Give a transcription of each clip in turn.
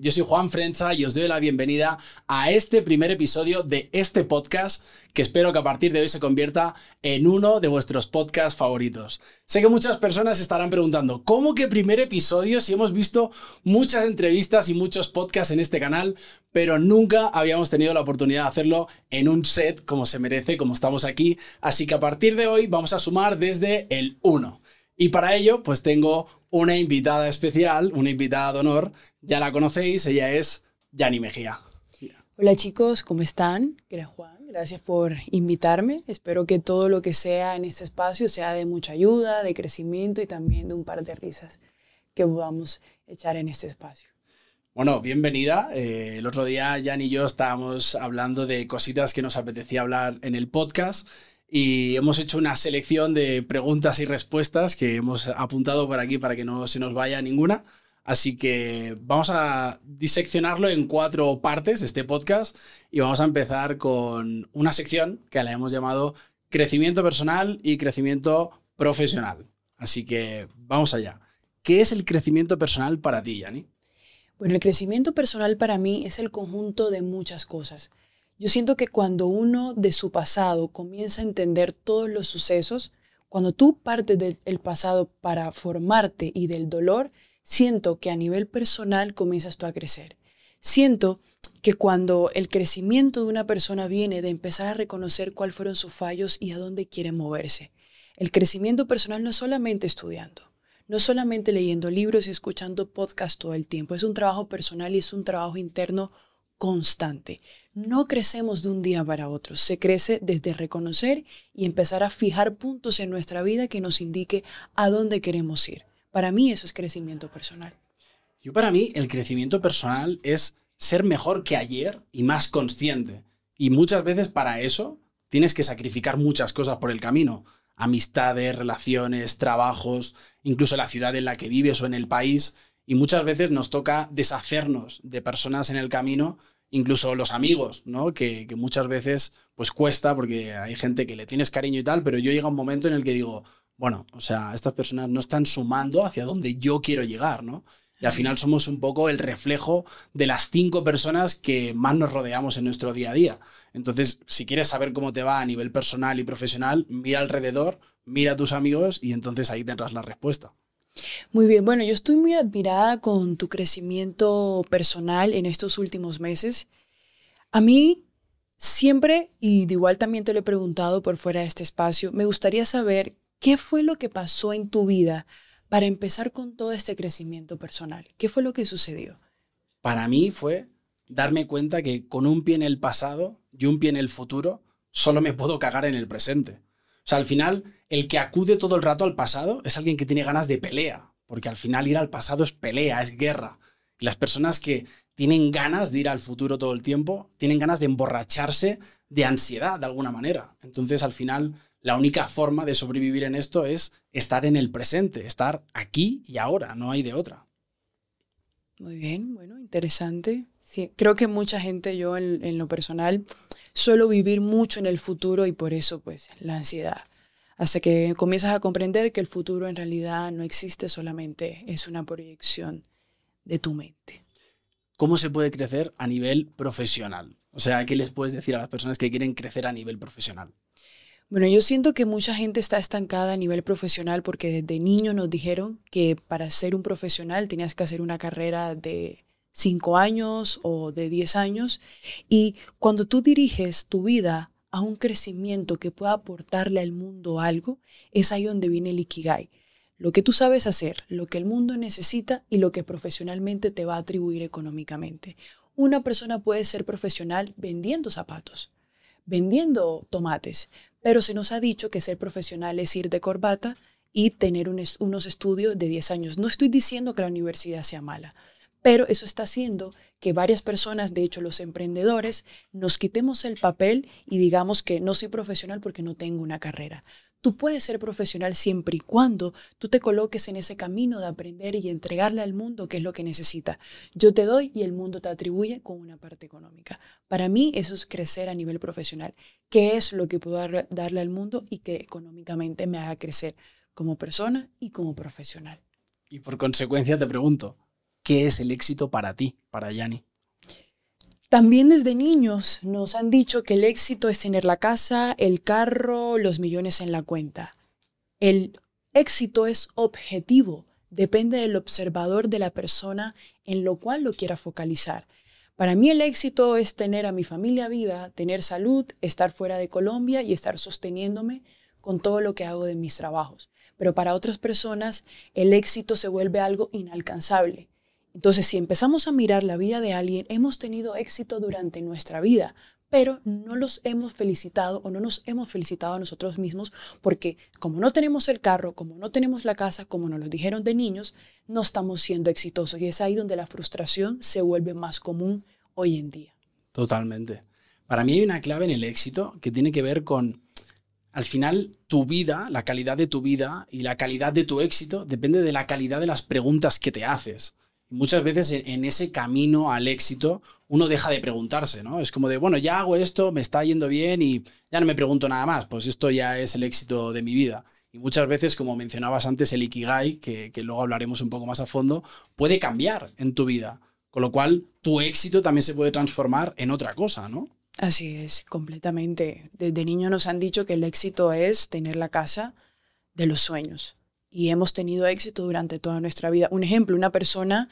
Yo soy Juan Frenza y os doy la bienvenida a este primer episodio de este podcast que espero que a partir de hoy se convierta en uno de vuestros podcasts favoritos. Sé que muchas personas estarán preguntando, ¿cómo que primer episodio si hemos visto muchas entrevistas y muchos podcasts en este canal, pero nunca habíamos tenido la oportunidad de hacerlo en un set como se merece, como estamos aquí? Así que a partir de hoy vamos a sumar desde el 1. Y para ello, pues tengo una invitada especial, una invitada de honor. Ya la conocéis, ella es Yani Mejía. Hola chicos, ¿cómo están? Gracias Juan, gracias por invitarme. Espero que todo lo que sea en este espacio sea de mucha ayuda, de crecimiento y también de un par de risas que podamos echar en este espacio. Bueno, bienvenida. Eh, el otro día Jan y yo estábamos hablando de cositas que nos apetecía hablar en el podcast y hemos hecho una selección de preguntas y respuestas que hemos apuntado por aquí para que no se nos vaya ninguna. Así que vamos a diseccionarlo en cuatro partes, este podcast, y vamos a empezar con una sección que la hemos llamado crecimiento personal y crecimiento profesional. Así que vamos allá. ¿Qué es el crecimiento personal para ti, Yani? Bueno, el crecimiento personal para mí es el conjunto de muchas cosas. Yo siento que cuando uno de su pasado comienza a entender todos los sucesos, cuando tú partes del pasado para formarte y del dolor, siento que a nivel personal comienzas tú a crecer. Siento que cuando el crecimiento de una persona viene de empezar a reconocer cuáles fueron sus fallos y a dónde quiere moverse. El crecimiento personal no es solamente estudiando, no solamente leyendo libros y escuchando podcasts todo el tiempo, es un trabajo personal y es un trabajo interno constante. No crecemos de un día para otro, se crece desde reconocer y empezar a fijar puntos en nuestra vida que nos indique a dónde queremos ir. Para mí eso es crecimiento personal. Yo para mí el crecimiento personal es ser mejor que ayer y más consciente. Y muchas veces para eso tienes que sacrificar muchas cosas por el camino. Amistades, relaciones, trabajos, incluso la ciudad en la que vives o en el país. Y muchas veces nos toca deshacernos de personas en el camino, incluso los amigos, ¿no? Que, muchas veces pues cuesta porque hay gente que le tienes cariño y tal, pero yo llega un momento en el que digo, bueno, o sea, estas personas no están sumando hacia donde yo quiero llegar, ¿no? Y al final somos un poco el reflejo de las cinco personas que más nos rodeamos en nuestro día a día. Entonces, si quieres saber cómo te va a nivel personal y profesional, mira alrededor, mira a tus amigos y entonces ahí tendrás la respuesta. Muy bien, bueno, yo estoy muy admirada con tu crecimiento personal en estos últimos meses. A mí siempre, y de igual también te lo he preguntado por fuera de este espacio, me gustaría saber qué fue lo que pasó en tu vida para empezar con todo este crecimiento personal. ¿Qué fue lo que sucedió? Para mí fue darme cuenta que con un pie en el pasado y un pie en el futuro, solo me puedo cagar en el presente. O sea, al final, el que acude todo el rato al pasado es alguien que tiene ganas de pelea, porque al final ir al pasado es pelea, es guerra. Y las personas que tienen ganas de ir al futuro todo el tiempo, tienen ganas de emborracharse de ansiedad de alguna manera. Entonces, al final, la única forma de sobrevivir en esto es estar en el presente, estar aquí y ahora, no hay de otra. Muy bien, bueno, interesante. Sí, creo que mucha gente, yo en, en lo personal, suelo vivir mucho en el futuro y por eso pues la ansiedad. Hasta que comienzas a comprender que el futuro en realidad no existe, solamente es una proyección de tu mente. ¿Cómo se puede crecer a nivel profesional? O sea, ¿qué les puedes decir a las personas que quieren crecer a nivel profesional? Bueno, yo siento que mucha gente está estancada a nivel profesional porque desde niño nos dijeron que para ser un profesional tenías que hacer una carrera de cinco años o de diez años. Y cuando tú diriges tu vida a un crecimiento que pueda aportarle al mundo algo, es ahí donde viene el Ikigai. Lo que tú sabes hacer, lo que el mundo necesita y lo que profesionalmente te va a atribuir económicamente. Una persona puede ser profesional vendiendo zapatos, vendiendo tomates, pero se nos ha dicho que ser profesional es ir de corbata y tener unos estudios de 10 años. No estoy diciendo que la universidad sea mala, pero eso está haciendo que varias personas, de hecho los emprendedores, nos quitemos el papel y digamos que no soy profesional porque no tengo una carrera. Tú puedes ser profesional siempre y cuando tú te coloques en ese camino de aprender y entregarle al mundo qué es lo que necesita. Yo te doy y el mundo te atribuye con una parte económica. Para mí eso es crecer a nivel profesional. ¿Qué es lo que puedo darle al mundo y que económicamente me haga crecer como persona y como profesional? Y por consecuencia te pregunto, ¿Qué es el éxito para ti, para Yanni? También desde niños nos han dicho que el éxito es tener la casa, el carro, los millones en la cuenta. El éxito es objetivo, depende del observador de la persona en lo cual lo quiera focalizar. Para mí el éxito es tener a mi familia viva, tener salud, estar fuera de Colombia y estar sosteniéndome con todo lo que hago de mis trabajos. Pero para otras personas el éxito se vuelve algo inalcanzable. Entonces, si empezamos a mirar la vida de alguien, hemos tenido éxito durante nuestra vida, pero no los hemos felicitado o no nos hemos felicitado a nosotros mismos porque como no tenemos el carro, como no tenemos la casa, como nos lo dijeron de niños, no estamos siendo exitosos y es ahí donde la frustración se vuelve más común hoy en día. Totalmente. Para mí hay una clave en el éxito que tiene que ver con, al final, tu vida, la calidad de tu vida y la calidad de tu éxito depende de la calidad de las preguntas que te haces muchas veces en, ese camino al éxito uno deja de preguntarse, ¿no? Es como de, bueno, ya hago esto, me está yendo bien y ya no me pregunto nada más, pues esto ya es el éxito de mi vida. Y muchas veces, como mencionabas antes, el Ikigai, que, que luego hablaremos un poco más a fondo, puede cambiar en tu vida. Con lo cual, tu éxito también se puede transformar en otra cosa, ¿no? Así es, completamente. Desde niño nos han dicho que el éxito es tener la casa de los sueños y hemos tenido éxito durante toda nuestra vida. Un ejemplo, una persona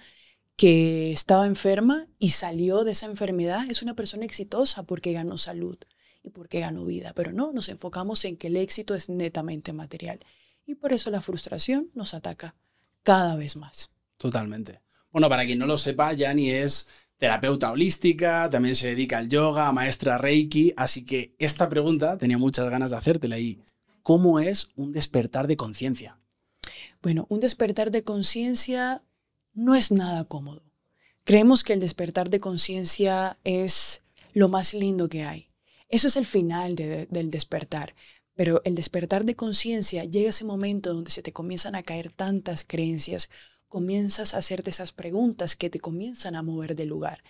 que estaba enferma y salió de esa enfermedad es una persona exitosa porque ganó salud y porque ganó vida. Pero no, nos enfocamos en que el éxito es netamente material. Y por eso la frustración nos ataca cada vez más. Totalmente. Bueno, para quien no lo sepa, Yani es terapeuta holística, también se dedica al yoga, maestra Reiki, así que esta pregunta tenía muchas ganas de hacértela y ¿cómo es un despertar de conciencia? Bueno, un despertar de conciencia no es nada cómodo. Creemos que el despertar de conciencia es lo más lindo que hay. Eso es el final del despertar. Pero el despertar de conciencia llega ese momento donde se te comienzan a caer tantas creencias, comienzas a hacerte esas preguntas que te comienzan a mover del lugar.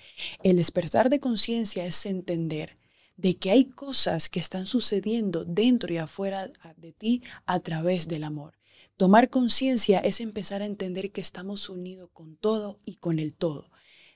El despertar de conciencia es entender de que hay cosas que están sucediendo dentro y afuera de ti a través del amor. Tomar conciencia es empezar a entender que estamos unidos con todo y con el todo.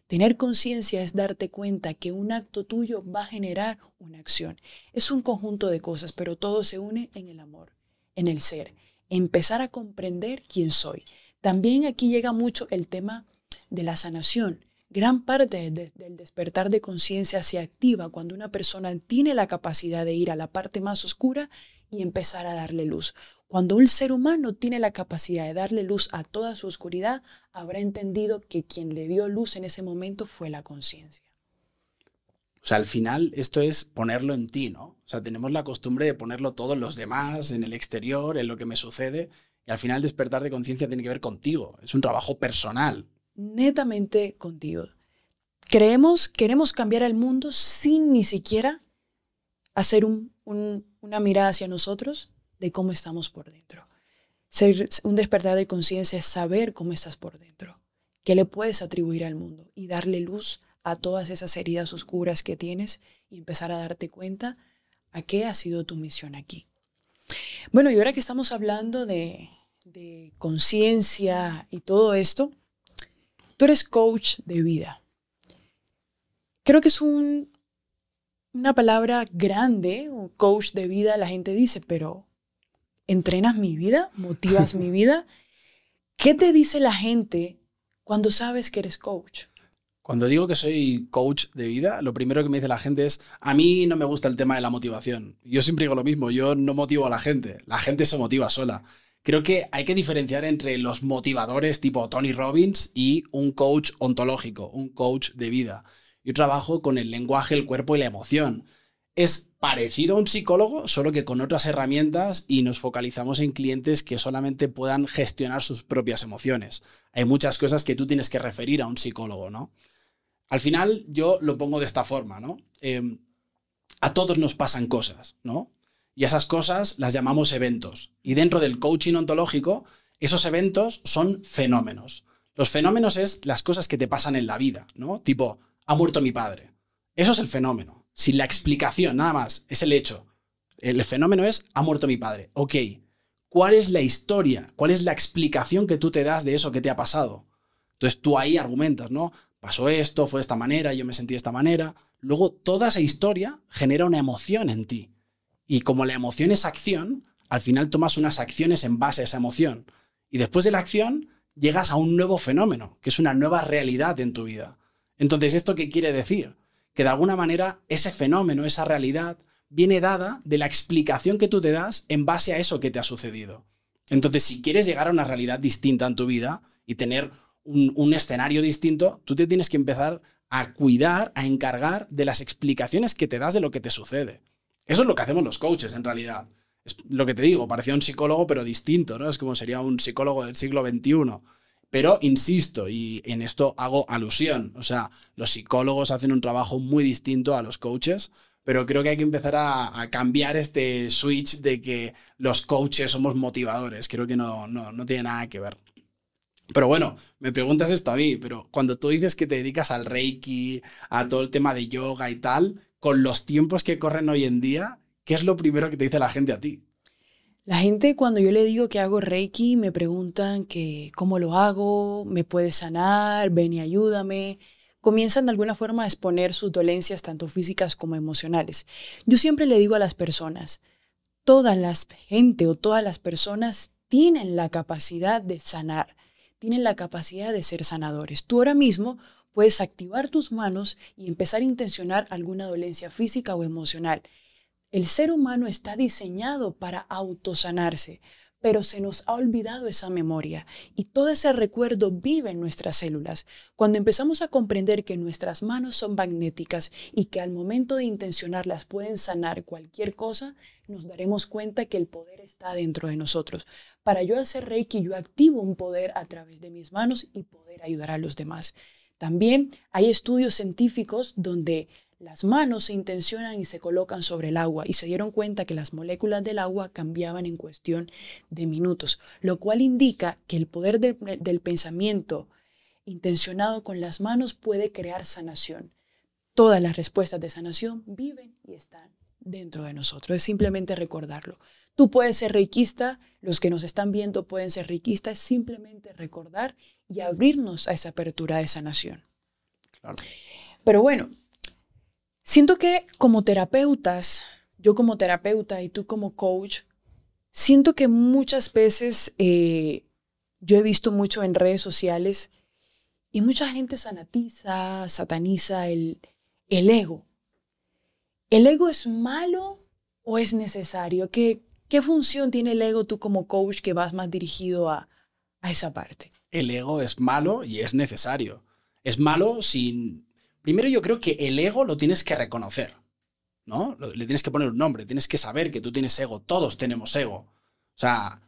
Tener conciencia es darte cuenta que un acto tuyo va a generar una acción. Es un conjunto de cosas, pero todo se une en el amor, en el ser. Empezar a comprender quién soy. También aquí llega mucho el tema de la sanación. Gran parte del despertar de conciencia se activa cuando una persona tiene la capacidad de ir a la parte más oscura y empezar a darle luz. Cuando un ser humano tiene la capacidad de darle luz a toda su oscuridad, habrá entendido que quien le dio luz en ese momento fue la conciencia. O sea, al final esto es ponerlo en ti, ¿no? O sea, tenemos la costumbre de ponerlo todo en los demás, en el exterior, en lo que me sucede, y al final despertar de conciencia tiene que ver contigo, es un trabajo personal. Netamente contigo. Creemos, queremos cambiar el mundo sin ni siquiera hacer una mirada hacia nosotros de cómo estamos por dentro. Ser un despertar de conciencia es saber cómo estás por dentro, qué le puedes atribuir al mundo y darle luz a todas esas heridas oscuras que tienes y empezar a darte cuenta a qué ha sido tu misión aquí. Bueno, y ahora que estamos hablando de, de conciencia y todo esto, tú eres coach de vida. Creo que es un, una palabra grande, un coach de vida, la gente dice, pero entrenas mi vida, motivas mi vida. ¿Qué te dice la gente cuando sabes que eres coach? Cuando digo que soy coach de vida, lo primero que me dice la gente es, a mí no me gusta el tema de la motivación. Yo siempre digo lo mismo, yo no motivo a la gente, la gente se motiva sola. Creo que hay que diferenciar entre los motivadores tipo Tony Robbins y un coach ontológico, un coach de vida. Yo trabajo con el lenguaje, el cuerpo y la emoción es parecido a un psicólogo, solo que con otras herramientas y nos focalizamos en clientes que solamente puedan gestionar sus propias emociones. Hay muchas cosas que tú tienes que referir a un psicólogo, ¿no? Al final yo lo pongo de esta forma, ¿no? Em, a todos nos pasan cosas, ¿no? Y esas cosas las llamamos eventos. Y dentro del coaching ontológico, esos eventos son fenómenos. Los fenómenos es las cosas que te pasan en la vida, ¿no? Tipo, ha muerto mi padre. Eso es el fenómeno si la explicación, nada más, es el hecho. El fenómeno es, ha muerto mi padre. Ok, ¿cuál es la historia? ¿Cuál es la explicación que tú te das de eso que te ha pasado? Entonces tú ahí argumentas, ¿no? Pasó esto, fue de esta manera, yo me sentí de esta manera. Luego toda esa historia genera una emoción en ti. Y como la emoción es acción, al final tomas unas acciones en base a esa emoción. Y después de la acción llegas a un nuevo fenómeno, que es una nueva realidad en tu vida. Entonces, ¿esto qué quiere decir? Que de alguna manera ese fenómeno, esa realidad, viene dada de la explicación que tú te das en base a eso que te ha sucedido. Entonces, si quieres llegar a una realidad distinta en tu vida y tener un, escenario distinto, tú te tienes que empezar a cuidar, a encargar de las explicaciones que te das de lo que te sucede. Eso es lo que hacemos los coaches, en realidad. Es lo que te digo, parecía un psicólogo, pero distinto, ¿no? Es como sería un psicólogo del siglo XXI. Pero insisto, y en esto hago alusión, o sea, los psicólogos hacen un trabajo muy distinto a los coaches, pero creo que hay que empezar a, cambiar este switch de que los coaches somos motivadores. Creo que no, no, no tiene nada que ver. Pero bueno, me preguntas esto a mí, pero cuando tú dices que te dedicas al reiki, a todo el tema de yoga y tal, con los tiempos que corren hoy en día, ¿qué es lo primero que te dice la gente a ti? La gente cuando yo le digo que hago reiki me preguntan que cómo lo hago, me puedes sanar, ven y ayúdame comienzan de alguna forma a exponer sus dolencias tanto físicas como emocionales. Yo siempre le digo a las personas, toda la gente o todas las personas tienen la capacidad de sanar, tienen la capacidad de ser sanadores. Tú ahora mismo puedes activar tus manos y empezar a intencionar alguna dolencia física o emocional. El ser humano está diseñado para autosanarse pero se nos ha olvidado esa memoria y todo ese recuerdo vive en nuestras células. Cuando empezamos a comprender que nuestras manos son magnéticas y que al momento de intencionarlas pueden sanar cualquier cosa, nos daremos cuenta que el poder está dentro de nosotros. Para yo hacer Reiki, yo activo un poder a través de mis manos y poder ayudar a los demás. También hay estudios científicos donde las manos se intencionan y se colocan sobre el agua y se dieron cuenta que las moléculas del agua cambiaban en cuestión de minutos, lo cual indica que el poder del pensamiento intencionado con las manos puede crear sanación. Todas las respuestas de sanación viven y están dentro de nosotros. Es simplemente recordarlo. Tú puedes ser riquista, los que nos están viendo pueden ser riquistas, simplemente recordar y abrirnos a esa apertura de sanación. Pero bueno, Siento que como terapeutas, yo como terapeuta y tú como coach, siento que muchas veces eh, yo he visto mucho en redes sociales y mucha gente sanatiza, sataniza el, el ego. ¿El ego es malo o es necesario? ¿Qué, ¿Qué función tiene el ego tú como coach que vas más dirigido a, a esa parte? El ego es malo y es necesario. Es malo sin Primero yo creo que el ego lo tienes que reconocer, ¿no? Le tienes que poner un nombre, tienes que saber que tú tienes ego, todos tenemos ego. O sea,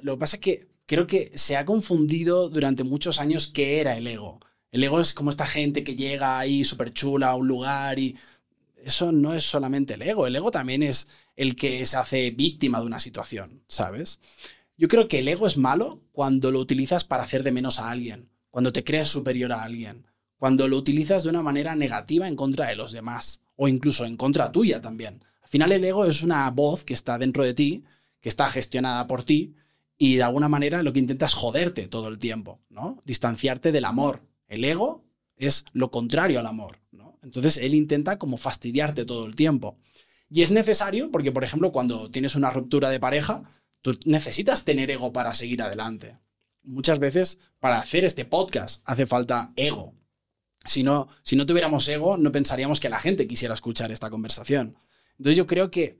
lo que pasa es que creo que se ha confundido durante muchos años qué era el ego. El ego es como esta gente que llega ahí súper chula a un lugar y eso no es solamente el ego, el ego también es el que se hace víctima de una situación, ¿sabes? Yo creo que el ego es malo cuando lo utilizas para hacer de menos a alguien, cuando te crees superior a alguien, cuando lo utilizas de una manera negativa en contra de los demás o incluso en contra tuya también. Al final el ego es una voz que está dentro de ti, que está gestionada por ti y de alguna manera lo que intenta es joderte todo el tiempo, ¿no? Distanciarte del amor. El ego es lo contrario al amor, ¿no? Entonces él intenta como fastidiarte todo el tiempo. Y es necesario porque, por ejemplo, cuando tienes una ruptura de pareja, tú necesitas tener ego para seguir adelante. Muchas veces para hacer este podcast hace falta ego, si no, si no tuviéramos ego, no pensaríamos que la gente quisiera escuchar esta conversación. Entonces yo creo que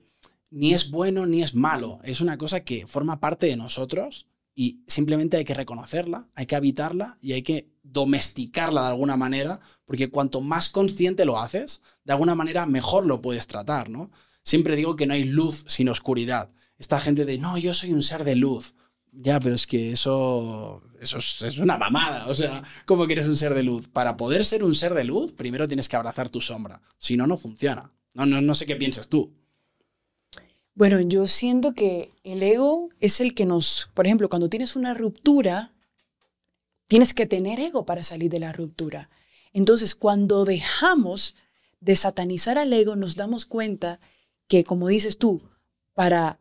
ni es bueno ni es malo, es una cosa que forma parte de nosotros y simplemente hay que reconocerla, hay que habitarla y hay que domesticarla de alguna manera, porque cuanto más consciente lo haces, de alguna manera mejor lo puedes tratar, ¿no? Siempre digo que no hay luz sin oscuridad. Esta gente de, no, yo soy un ser de luz. Ya, pero es que eso, eso es, una mamada. O sea, ¿cómo quieres un ser de luz? Para poder ser un ser de luz, primero tienes que abrazar tu sombra. Si no, no funciona. No, no, no sé qué piensas tú. Bueno, yo siento que el ego es el que nos, por ejemplo, cuando tienes una ruptura, tienes que tener ego para salir de la ruptura. Entonces, cuando dejamos de satanizar al ego, nos damos cuenta que, como dices tú, para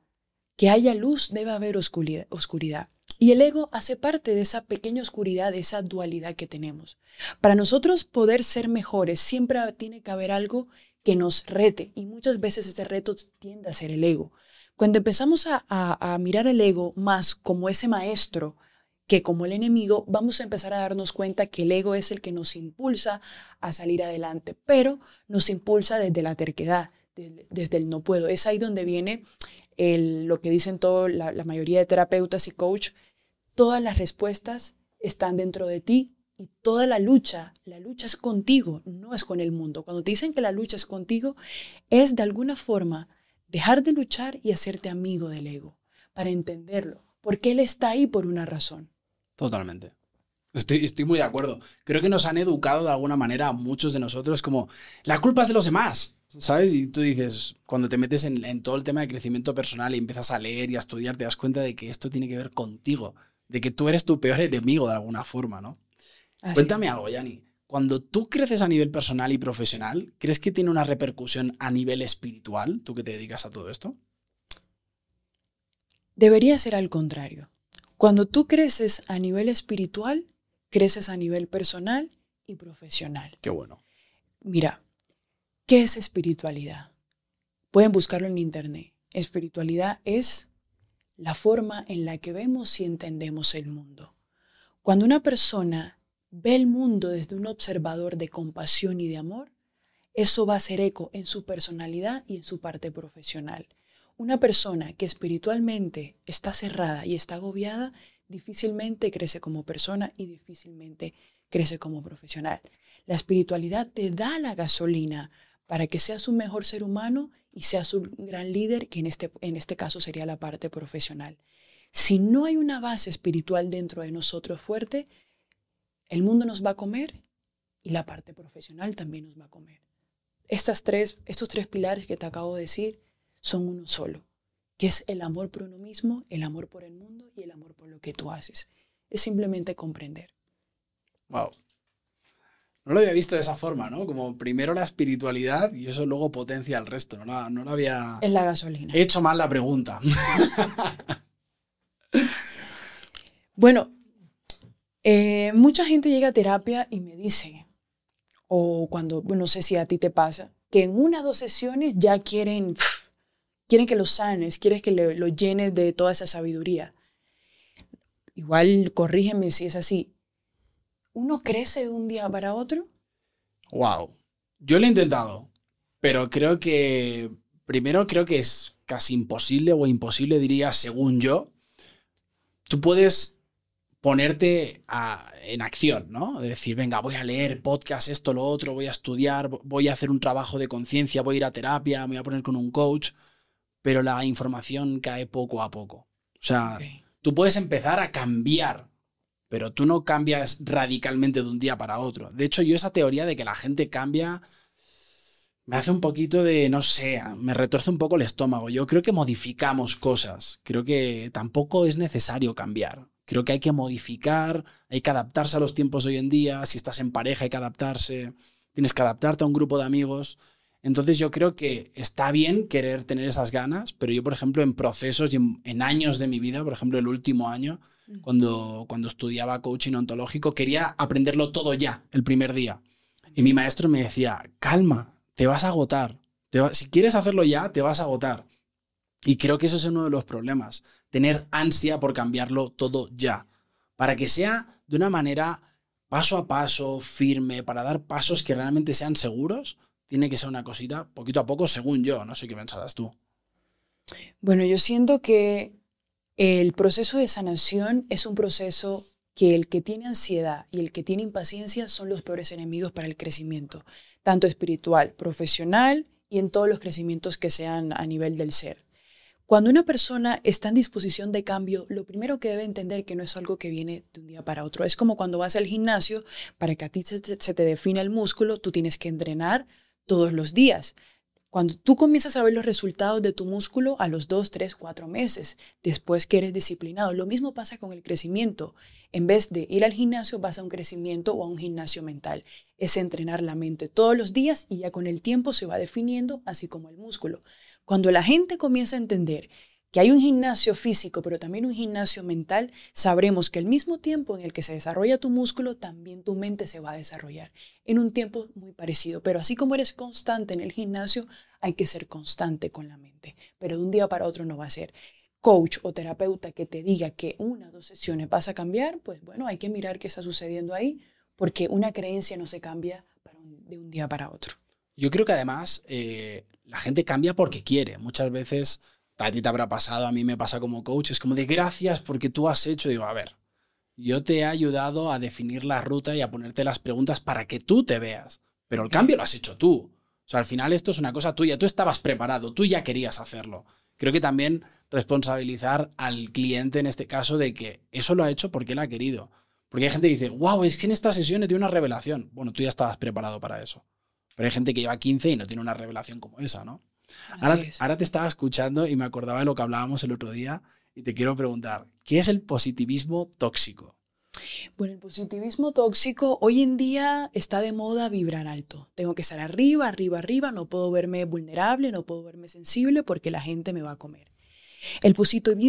que haya luz, debe haber oscuridad. Y el ego hace parte de esa pequeña oscuridad, de esa dualidad que tenemos. Para nosotros poder ser mejores, siempre tiene que haber algo que nos rete y muchas veces ese reto tiende a ser el ego. Cuando empezamos a, mirar el ego más como ese maestro que como el enemigo, vamos a empezar a darnos cuenta que el ego es el que nos impulsa a salir adelante, pero nos impulsa desde la terquedad, desde, el no puedo. Es ahí donde viene el, lo que dicen todo, la, la mayoría de terapeutas y coach, todas las respuestas están dentro de ti y toda la lucha, la lucha es contigo, no es con el mundo. Cuando te dicen que la lucha es contigo, es de alguna forma dejar de luchar y hacerte amigo del ego, para entenderlo, porque él está ahí por una razón. Totalmente. Estoy, estoy muy de acuerdo. Creo que nos han educado de alguna manera a muchos de nosotros como la culpa es de los demás, ¿sabes? Y tú dices, cuando te metes en, en todo el tema de crecimiento personal y empiezas a leer y a estudiar, te das cuenta de que esto tiene que ver contigo, de que tú eres tu peor enemigo de alguna forma, ¿no? Cuéntame algo, Yani. Cuando tú creces a nivel personal y profesional, ¿crees que tiene una repercusión a nivel espiritual, tú que te dedicas a todo esto? Debería ser al contrario. Cuando tú creces a nivel espiritual, creces a nivel personal y profesional. Qué bueno. Mira, ¿qué es espiritualidad? Pueden buscarlo en internet. Espiritualidad es la forma en la que vemos y entendemos el mundo. Cuando una persona ve el mundo desde un observador de compasión y de amor, eso va a hacer eco en su personalidad y en su parte profesional. Una persona que espiritualmente está cerrada y está agobiada, difícilmente crece como persona y difícilmente crece como profesional. La espiritualidad te da la gasolina para que seas un mejor ser humano y seas un gran líder, que en este, en este caso sería la parte profesional. Si no hay una base espiritual dentro de nosotros fuerte, el mundo nos va a comer y la parte profesional también nos va a comer. Estas tres, estos tres pilares que te acabo de decir son uno solo, que es el amor por uno mismo, el amor por el mundo y el amor por lo que tú haces. Es simplemente comprender. Wow. No lo había visto de esa forma, ¿no? Como primero la espiritualidad y eso luego potencia el resto. No, no lo había... Es la gasolina. He hecho mal la pregunta. bueno, eh, mucha gente llega a terapia y me dice, o cuando, no sé si a ti te pasa, que en una o dos sesiones ya quieren, quieren que lo sanes, quieren que lo llenes de toda esa sabiduría. Igual, corrígeme si es así. ¿Uno crece de un día para otro? Wow. Yo lo he intentado, pero creo que, primero creo que es casi imposible o imposible, diría, según yo. Tú puedes ponerte en acción, ¿no? decir, venga, voy a leer podcast, esto, lo otro, voy a estudiar, voy a hacer un trabajo de conciencia, voy a ir a terapia, me voy a poner con un coach, pero la información cae poco a poco. O sea, tú puedes empezar a cambiar, pero tú no cambias radicalmente de un día para otro. De hecho, yo esa teoría de que la gente cambia me hace un poquito de, no sé, me retuerce un poco el estómago. Yo creo que modificamos cosas, creo que tampoco es necesario cambiar. Creo que hay que modificar, hay que adaptarse a los tiempos hoy en día. Si estás en pareja hay que adaptarse, tienes que adaptarte a un grupo de amigos. Entonces yo creo que está bien querer tener esas ganas, pero yo, por ejemplo, en procesos y en, años de mi vida, por ejemplo, el último año, cuando, cuando estudiaba coaching ontológico, quería aprenderlo todo ya, el primer día. Y mi maestro me decía, calma, te vas a agotar. si quieres hacerlo ya, te vas a agotar. Y creo que eso es uno de los problemas, tener ansia por cambiarlo todo ya, para que sea de una manera paso a paso, firme, para dar pasos que realmente sean seguros, tiene que ser una cosita poquito a poco, según yo, no sé qué pensarás tú. Bueno, yo siento que el proceso de sanación es un proceso que el que tiene ansiedad y el que tiene impaciencia son los peores enemigos para el crecimiento, tanto espiritual, profesional y en todos los crecimientos que sean a nivel del ser. Cuando una persona está en disposición de cambio, lo primero que debe entender que no es algo que viene de un día para otro. Es como cuando vas al gimnasio, para que a ti se te, define el músculo, tú tienes que entrenar todos los días. Cuando tú comienzas a ver los resultados de tu músculo a los dos, tres, cuatro meses, después que eres disciplinado, lo mismo pasa con el crecimiento. En vez de ir al gimnasio, vas a un crecimiento o a un gimnasio mental. Es entrenar la mente todos los días y ya con el tiempo se va definiendo, así como el músculo. Cuando la gente comienza a entender que hay un gimnasio físico, pero también un gimnasio mental, sabremos que al mismo tiempo en el que se desarrolla tu músculo, también tu mente se va a desarrollar en un tiempo muy parecido. Pero así como eres constante en el gimnasio, hay que ser constante con la mente. Pero de un día para otro no va a ser. Coach o terapeuta que te diga que una o dos sesiones vas a cambiar, pues bueno, hay que mirar qué está sucediendo ahí, porque una creencia no se cambia de un día para otro. Yo creo que además eh, la gente cambia porque quiere. Muchas veces a ti te habrá pasado, a mí me pasa como coach, es como de gracias porque tú has hecho, digo, a ver, yo te he ayudado a definir la ruta y a ponerte las preguntas para que tú te veas, pero el cambio lo has hecho tú. O sea, al final esto es una cosa tuya, tú estabas preparado, tú ya querías hacerlo. Creo que también responsabilizar al cliente en este caso de que eso lo ha hecho porque él ha querido. Porque hay gente que dice, wow, es que en esta sesión he tenido una revelación. Bueno, tú ya estabas preparado para eso. Pero hay gente que lleva 15 y no tiene una revelación como esa, ¿no? Ahora, te estaba escuchando y me acordaba de lo que hablábamos el otro día y te quiero preguntar, ¿qué es el positivismo tóxico? Bueno, el positivismo tóxico hoy en día está de moda vibrar alto. Tengo que estar arriba, arriba, arriba, no puedo verme vulnerable, no puedo verme sensible porque la gente me va a comer. El,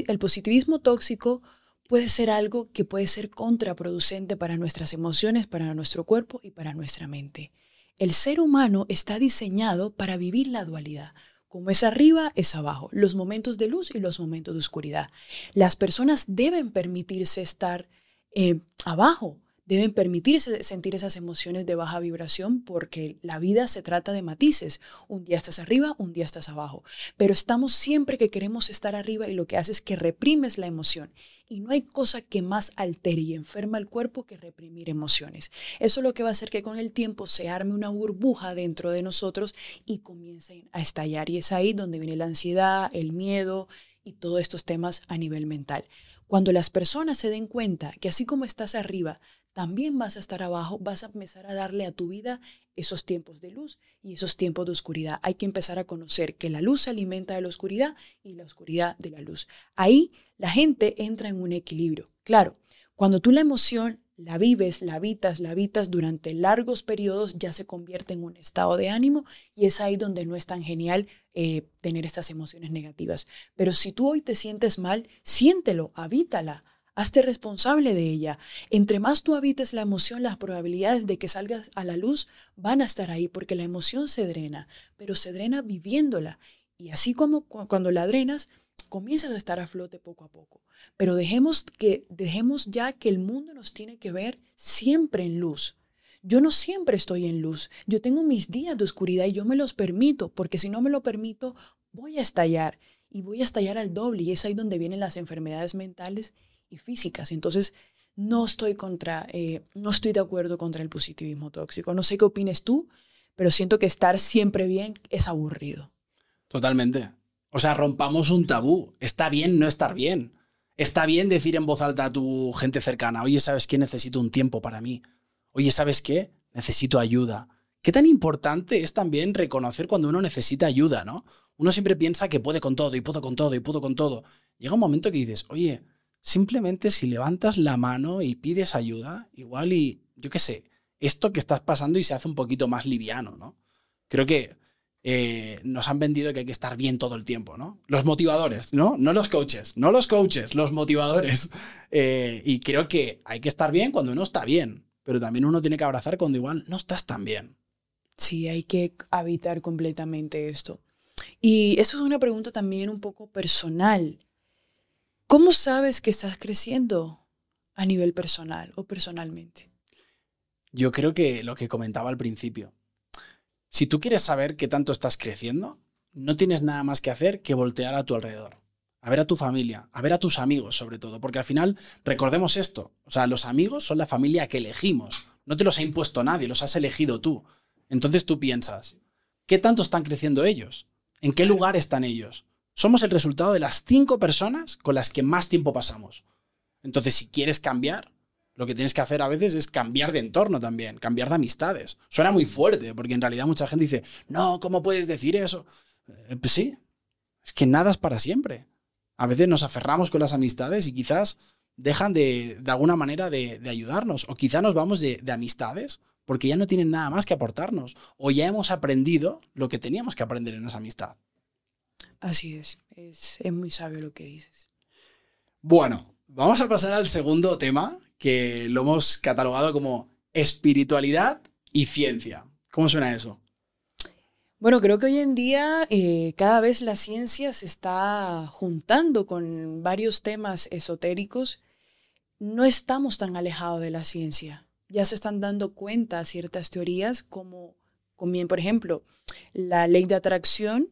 el positivismo tóxico puede ser algo que puede ser contraproducente para nuestras emociones, para nuestro cuerpo y para nuestra mente. El ser humano está diseñado para vivir la dualidad. Como es arriba, es abajo. Los momentos de luz y los momentos de oscuridad. Las personas deben permitirse estar eh, abajo, deben permitirse sentir esas emociones de baja vibración porque la vida se trata de matices. Un día estás arriba, un día estás abajo. Pero estamos siempre que queremos estar arriba y lo que hace es que reprimes la emoción. Y no hay cosa que más altere y enferma el cuerpo que reprimir emociones. Eso es lo que va a hacer que con el tiempo se arme una burbuja dentro de nosotros y comiencen a estallar. Y es ahí donde viene la ansiedad, el miedo y todos estos temas a nivel mental. Cuando las personas se den cuenta que así como estás arriba, también vas a estar abajo, vas a empezar a darle a tu vida esos tiempos de luz y esos tiempos de oscuridad. Hay que empezar a conocer que la luz se alimenta de la oscuridad y la oscuridad de la luz. Ahí la gente entra en un equilibrio. Claro, cuando tú la emoción la vives, la habitas, la habitas durante largos periodos, ya se convierte en un estado de ánimo y es ahí donde no es tan genial eh, tener estas emociones negativas. Pero si tú hoy te sientes mal, siéntelo, habítala, Hazte responsable de ella. Entre más tú habites la emoción, las probabilidades de que salgas a la luz van a estar ahí porque la emoción se drena, pero se drena viviéndola. Y así como cuando la drenas, comienzas a estar a flote poco a poco. Pero dejemos, que, dejemos ya que el mundo nos tiene que ver siempre en luz. Yo no siempre estoy en luz. Yo tengo mis días de oscuridad y yo me los permito, porque si no me lo permito, voy a estallar y voy a estallar al doble. Y es ahí donde vienen las enfermedades mentales y físicas. Entonces, no estoy contra, eh, no estoy de acuerdo contra el positivismo tóxico. No sé qué opines tú, pero siento que estar siempre bien es aburrido. Totalmente. O sea, rompamos un tabú. Está bien no estar bien. Está bien decir en voz alta a tu gente cercana, oye, ¿sabes qué? Necesito un tiempo para mí. Oye, ¿sabes qué? Necesito ayuda. ¿Qué tan importante es también reconocer cuando uno necesita ayuda, no? Uno siempre piensa que puede con todo y puedo con todo y puedo con todo. Llega un momento que dices, oye, Simplemente si levantas la mano y pides ayuda, igual y, yo qué sé, esto que estás pasando y se hace un poquito más liviano, ¿no? Creo que eh, nos han vendido que hay que estar bien todo el tiempo, ¿no? Los motivadores, ¿no? No los coaches, no los coaches, los motivadores. Eh, y creo que hay que estar bien cuando uno está bien, pero también uno tiene que abrazar cuando igual no estás tan bien. Sí, hay que habitar completamente esto. Y eso es una pregunta también un poco personal. ¿Cómo sabes que estás creciendo a nivel personal o personalmente? Yo creo que lo que comentaba al principio. Si tú quieres saber qué tanto estás creciendo, no tienes nada más que hacer que voltear a tu alrededor. A ver a tu familia, a ver a tus amigos sobre todo, porque al final recordemos esto, o sea, los amigos son la familia que elegimos, no te los ha impuesto nadie, los has elegido tú. Entonces tú piensas, ¿qué tanto están creciendo ellos? ¿En qué lugar están ellos? Somos el resultado de las cinco personas con las que más tiempo pasamos. Entonces, si quieres cambiar, lo que tienes que hacer a veces es cambiar de entorno también, cambiar de amistades. Suena muy fuerte, porque en realidad mucha gente dice, no, ¿cómo puedes decir eso? Eh, pues sí, es que nada es para siempre. A veces nos aferramos con las amistades y quizás dejan de, de alguna manera de, ayudarnos, o quizás nos vamos de, de amistades porque ya no tienen nada más que aportarnos, o ya hemos aprendido lo que teníamos que aprender en esa amistad. Así es. es, es muy sabio lo que dices. Bueno, vamos a pasar al segundo tema, que lo hemos catalogado como espiritualidad y ciencia. ¿Cómo suena eso? Bueno, creo que hoy en día eh, cada vez la ciencia se está juntando con varios temas esotéricos. No estamos tan alejados de la ciencia. Ya se están dando cuenta ciertas teorías como, como por ejemplo, la ley de atracción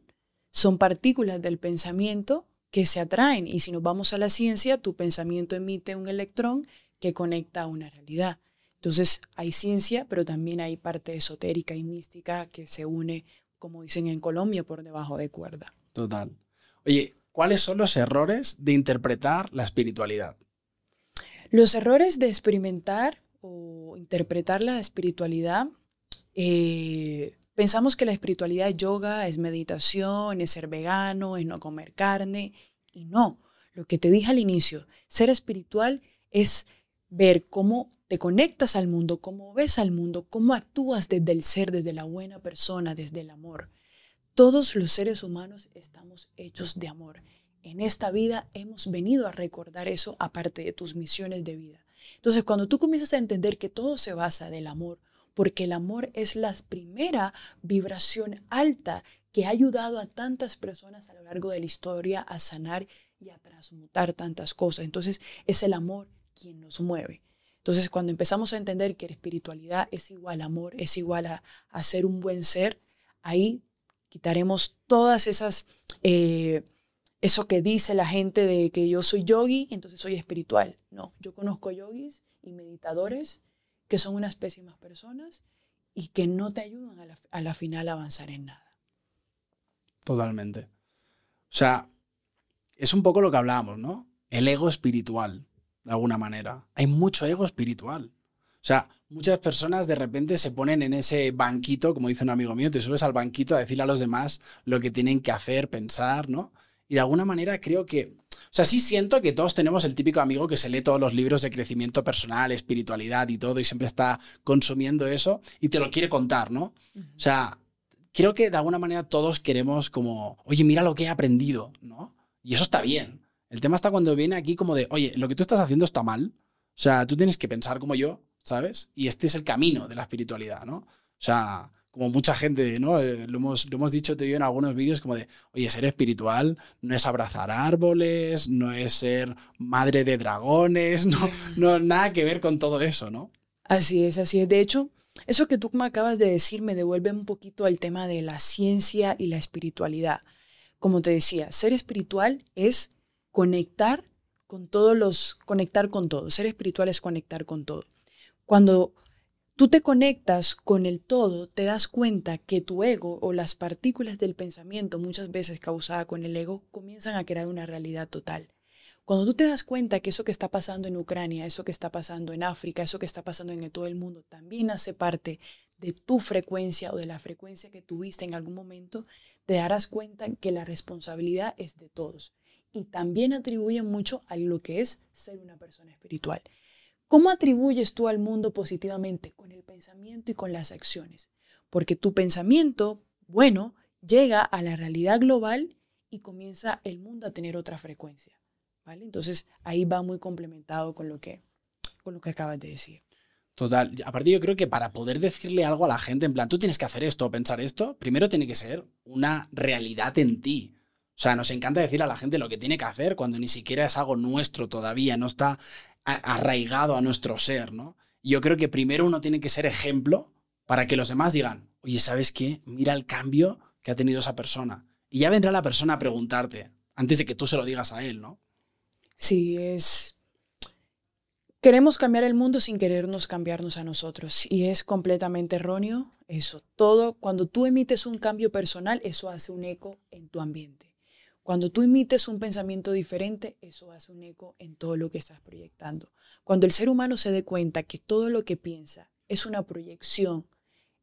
son partículas del pensamiento que se atraen y si nos vamos a la ciencia, tu pensamiento emite un electrón que conecta a una realidad. Entonces hay ciencia, pero también hay parte esotérica y mística que se une como dicen en Colombia, por debajo de cuerda. Total. Oye, ¿cuáles son los errores de interpretar la espiritualidad? Los errores de experimentar o interpretar la espiritualidad, eh, pensamos que la espiritualidad es yoga, es meditación, es ser vegano, es no comer carne, y no. Lo que te dije al inicio, ser espiritual es ver cómo te conectas al mundo, cómo ves al mundo, cómo actúas desde el ser, desde la buena persona, desde el amor. Todos los seres humanos estamos hechos de amor. En esta vida hemos venido a recordar eso aparte de tus misiones de vida. Entonces, cuando tú comienzas a entender que todo se basa del amor, porque el amor es la primera vibración alta que ha ayudado a tantas personas a lo largo de la historia a sanar y a transmutar tantas cosas. Entonces, es el amor quien nos mueve. Entonces, cuando empezamos a entender que la espiritualidad es igual a amor, es igual a, ser un buen ser, ahí quitaremos todas esas, eh, eso que dice la gente de que yo soy yogi, entonces soy espiritual. No, yo conozco yogis y meditadores que son unas pésimas personas y que no te ayudan a la, a la final a avanzar en nada. Totalmente. O sea, es un poco lo que hablábamos, ¿no? El ego espiritual de alguna manera. Hay mucho ego espiritual. O sea, muchas personas de repente se ponen en ese banquito, como dice un amigo mío, te subes al banquito a decirle a los demás lo que tienen que hacer, pensar, ¿no? Y de alguna manera creo que, sea, sí siento que todos tenemos el típico amigo que se lee todos los libros de crecimiento personal, espiritualidad y todo, y siempre está consumiendo eso y te lo quiere contar, ¿no? O sea, creo que de alguna manera todos queremos como, oye, mira lo que he aprendido, ¿no? Y eso está bien. El tema está cuando viene aquí como de, oye, lo que tú estás haciendo está mal. O sea, tú tienes que pensar como yo, ¿sabes? Y este es el camino de la espiritualidad, ¿no? O sea, como mucha gente, ¿no? Eh, lo, hemos, lo hemos dicho te yo en algunos vídeos como de, oye, ser espiritual no es abrazar árboles, no es ser madre de dragones, no, no nada que ver con todo eso, ¿no? Así es, así es. De hecho, eso que tú me acabas de decir me devuelve un poquito al tema de la ciencia y la espiritualidad. Como te decía, ser espiritual es conectar con todos los, conectar con todo. Ser espiritual es conectar con todo. Cuando tú te conectas con el todo, te das cuenta que tu ego o las partículas del pensamiento, muchas veces causada con el ego, comienzan a crear una realidad total. Cuando tú te das cuenta que eso que está pasando en Ucrania, eso que está pasando en África, eso que está pasando en todo el mundo, también hace parte de tu frecuencia o de la frecuencia que tuviste en algún momento, te darás cuenta que la responsabilidad es de todos y también atribuyen mucho a lo que es ser una persona espiritual. ¿Cómo atribuyes tú al mundo positivamente? Con el pensamiento y con las acciones. Porque tu pensamiento, bueno, llega a la realidad global y comienza el mundo a tener otra frecuencia. ¿vale? Entonces ahí va muy complementado con lo que, con lo que acabas de decir. Total. Aparte, yo creo que para poder decirle algo a la gente, en plan, tú tienes que hacer esto o pensar esto, primero tiene que ser una realidad en ti. O sea, nos encanta decir a la gente lo que tiene que hacer cuando ni siquiera es algo nuestro todavía, no está arraigado a nuestro ser, ¿no? yo creo que primero uno tiene que ser ejemplo para que los demás digan, oye, ¿sabes qué? Mira el cambio que ha tenido esa persona. Y ya vendrá la persona a preguntarte, antes de que tú se lo digas a él, ¿no? Sí, es... Queremos cambiar el mundo sin querernos cambiarnos a nosotros. Y es completamente erróneo eso. Todo, cuando tú emites un cambio personal, eso hace un eco en tu ambiente. Cuando tú emites un pensamiento diferente, eso hace un eco en todo lo que estás proyectando. Cuando el ser humano se dé cuenta que todo lo que piensa es una proyección,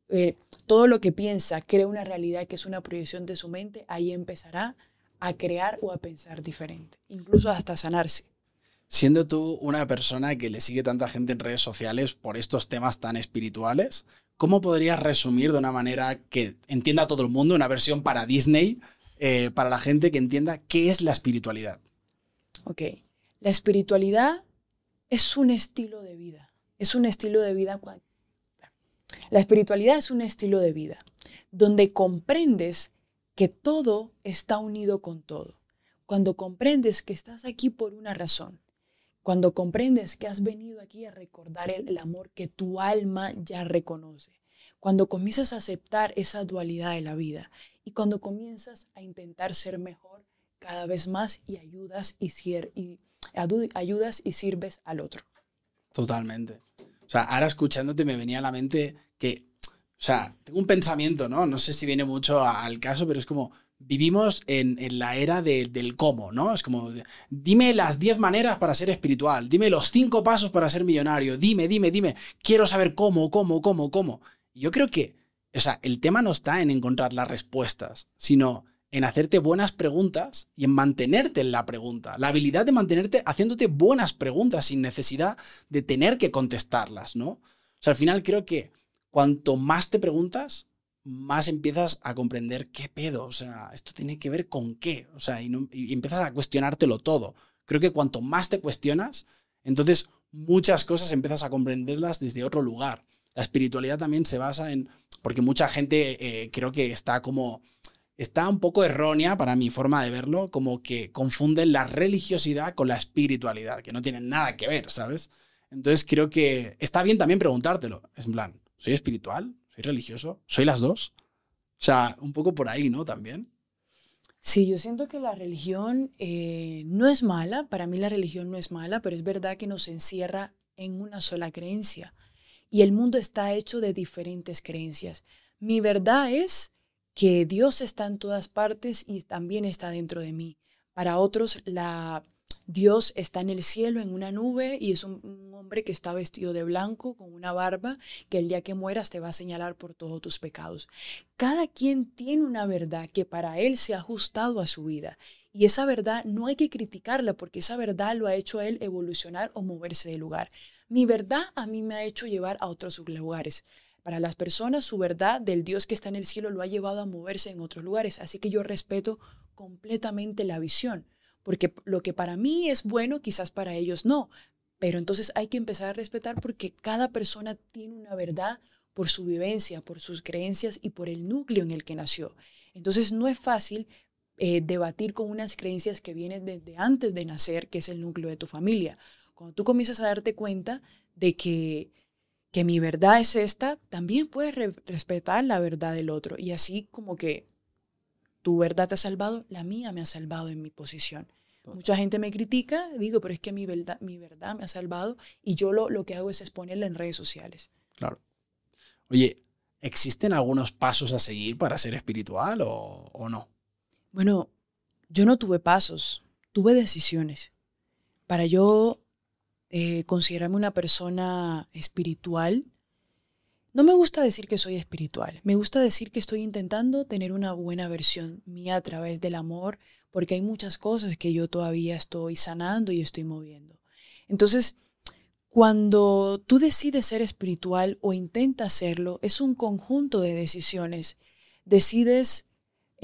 eh, todo lo que piensa crea una realidad que es una proyección de su mente, ahí empezará a crear o a pensar diferente, incluso hasta sanarse. Siendo tú una persona que le sigue tanta gente en redes sociales por estos temas tan espirituales, ¿cómo podrías resumir de una manera que entienda todo el mundo, una versión para Disney, eh, para la gente que entienda qué es la espiritualidad. Ok, la espiritualidad es un estilo de vida, es un estilo de vida. La espiritualidad es un estilo de vida donde comprendes que todo está unido con todo. Cuando comprendes que estás aquí por una razón, cuando comprendes que has venido aquí a recordar el, amor que tu alma ya reconoce, cuando comienzas a aceptar esa dualidad de la vida y cuando comienzas a intentar ser mejor cada vez más y ayudas y, y, ayudas y sirves al otro. Totalmente. O sea, ahora escuchándote me venía a la mente que, o sea, tengo un pensamiento, ¿no? No sé si viene mucho al caso, pero es como, vivimos en, la era del cómo, ¿no? Es como, dime las 10 maneras para ser espiritual, dime los 5 pasos para ser millonario, dime, dime, dime, quiero saber cómo, cómo, cómo, cómo. Yo creo que, o sea, el tema no está en encontrar las respuestas, sino en hacerte buenas preguntas y en mantenerte en la pregunta. La habilidad de mantenerte haciéndote buenas preguntas sin necesidad de tener que contestarlas, ¿no? O sea, al final creo que cuanto más te preguntas, más empiezas a comprender qué pedo, o sea, esto tiene que ver con qué, o sea, y, empiezas a cuestionártelo todo. Creo que cuanto más te cuestionas, entonces muchas cosas empiezas a comprenderlas desde otro lugar. La espiritualidad también se basa en, porque mucha gente eh, creo que está como, está un poco errónea para mi forma de verlo, como que confunden la religiosidad con la espiritualidad, que no tienen nada que ver, ¿sabes? Entonces creo que está bien también preguntártelo, es en plan, ¿soy espiritual? ¿Soy religioso? ¿Soy las dos? O sea, un poco por ahí, ¿no? También. Sí, yo siento que la religión eh, no es mala, para mí la religión no es mala, pero es verdad que nos encierra en una sola creencia. Y el mundo está hecho de diferentes creencias. Mi verdad es que Dios está en todas partes y también está dentro de mí. Para otros, la Dios está en el cielo en una nube y es un, hombre que está vestido de blanco con una barba que el día que mueras te va a señalar por todos tus pecados. Cada quien tiene una verdad que para él se ha ajustado a su vida y esa verdad no hay que criticarla porque esa verdad lo ha hecho a él evolucionar o moverse de lugar. Mi verdad a mí me ha hecho llevar a otros lugares. Para las personas, su verdad del Dios que está en el cielo lo ha llevado a moverse en otros lugares. Así que yo respeto completamente la visión porque lo que para mí es bueno, quizás para ellos no. Pero entonces hay que empezar a respetar porque cada persona tiene una verdad por su vivencia, por sus creencias y por el núcleo en el que nació. Entonces no es fácil eh, debatir con unas creencias que vienen desde antes de nacer, que es el núcleo de tu familia. Cuando tú comienzas a darte cuenta de que, que mi verdad es esta, también puedes respetar la verdad del otro. Y así como que tu verdad te ha salvado, la mía me ha salvado en mi posición. Mucha gente me critica, digo, pero es que mi verdad, mi verdad me ha salvado y yo lo, lo que hago es exponerla en redes sociales. Claro. Oye, ¿existen algunos pasos a seguir para ser espiritual o, o no? Bueno, yo no tuve pasos, tuve decisiones. Para yo eh, considerarme una persona espiritual, no me gusta decir que soy espiritual, me gusta decir que estoy intentando tener una buena versión mía a través del amor, porque hay muchas cosas que yo todavía estoy sanando y estoy moviendo. Entonces, cuando tú decides ser espiritual o intentas serlo, es un conjunto de decisiones. Decides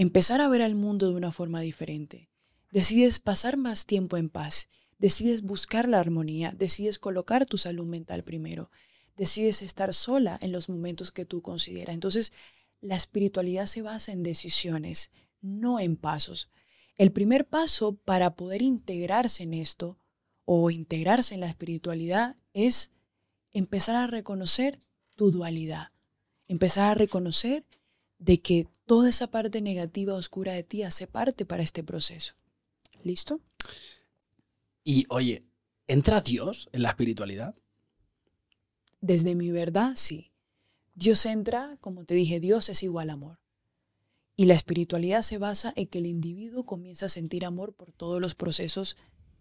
empezar a ver al mundo de una forma diferente. Decides pasar más tiempo en paz. Decides buscar la armonía. Decides colocar tu salud mental primero decides estar sola en los momentos que tú consideras. Entonces, la espiritualidad se basa en decisiones, no en pasos. El primer paso para poder integrarse en esto o integrarse en la espiritualidad es empezar a reconocer tu dualidad, empezar a reconocer de que toda esa parte negativa, oscura de ti hace parte para este proceso. ¿Listo? Y oye, ¿entra Dios en la espiritualidad? Desde mi verdad, sí. Dios entra, como te dije, Dios es igual amor. Y la espiritualidad se basa en que el individuo comienza a sentir amor por todos los procesos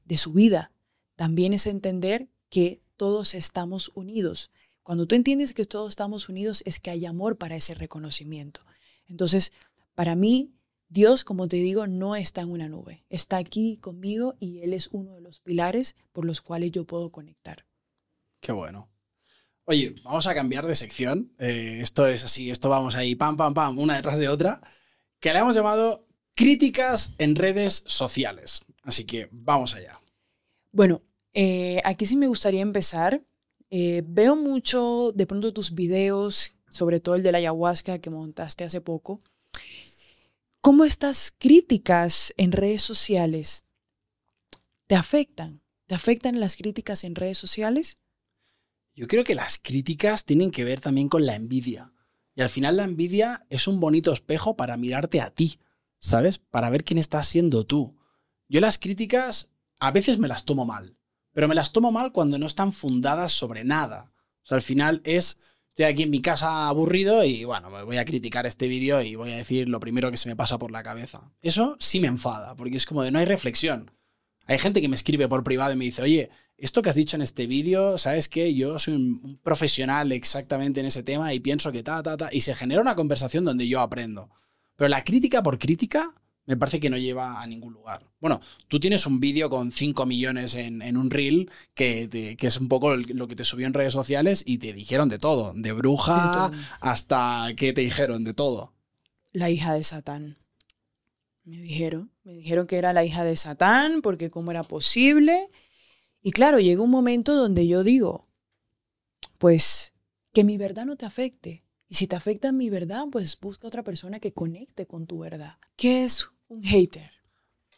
de su vida. También es entender que todos estamos unidos. Cuando tú entiendes que todos estamos unidos es que hay amor para ese reconocimiento. Entonces, para mí, Dios, como te digo, no está en una nube. Está aquí conmigo y Él es uno de los pilares por los cuales yo puedo conectar. Qué bueno. Oye, vamos a cambiar de sección. Eh, esto es así, esto vamos ahí, pam, pam, pam, una detrás de otra. Que le hemos llamado Críticas en redes sociales. Así que vamos allá. Bueno, eh, aquí sí me gustaría empezar. Eh, veo mucho de pronto tus videos, sobre todo el de la ayahuasca que montaste hace poco. ¿Cómo estas críticas en redes sociales te afectan? ¿Te afectan las críticas en redes sociales? Yo creo que las críticas tienen que ver también con la envidia. Y al final la envidia es un bonito espejo para mirarte a ti, ¿sabes? Para ver quién estás siendo tú. Yo las críticas a veces me las tomo mal, pero me las tomo mal cuando no están fundadas sobre nada. O sea, al final es Estoy aquí en mi casa aburrido y bueno, voy a criticar este vídeo y voy a decir lo primero que se me pasa por la cabeza. Eso sí me enfada, porque es como de no hay reflexión. Hay gente que me escribe por privado y me dice, oye, esto que has dicho en este vídeo, ¿sabes qué? Yo soy un profesional exactamente en ese tema y pienso que ta, ta, ta. Y se genera una conversación donde yo aprendo. Pero la crítica por crítica me parece que no lleva a ningún lugar. Bueno, tú tienes un vídeo con 5 millones en, un reel que, que, es un poco lo que te subió en redes sociales y te dijeron de todo, de bruja hasta que te dijeron de todo. La hija de Satán. Me dijeron, me dijeron que era la hija de Satán porque cómo era posible. Y claro, llega un momento donde yo digo, pues que mi verdad no te afecte. Y si te afecta mi verdad, pues busca otra persona que conecte con tu verdad. ¿Qué es un hater?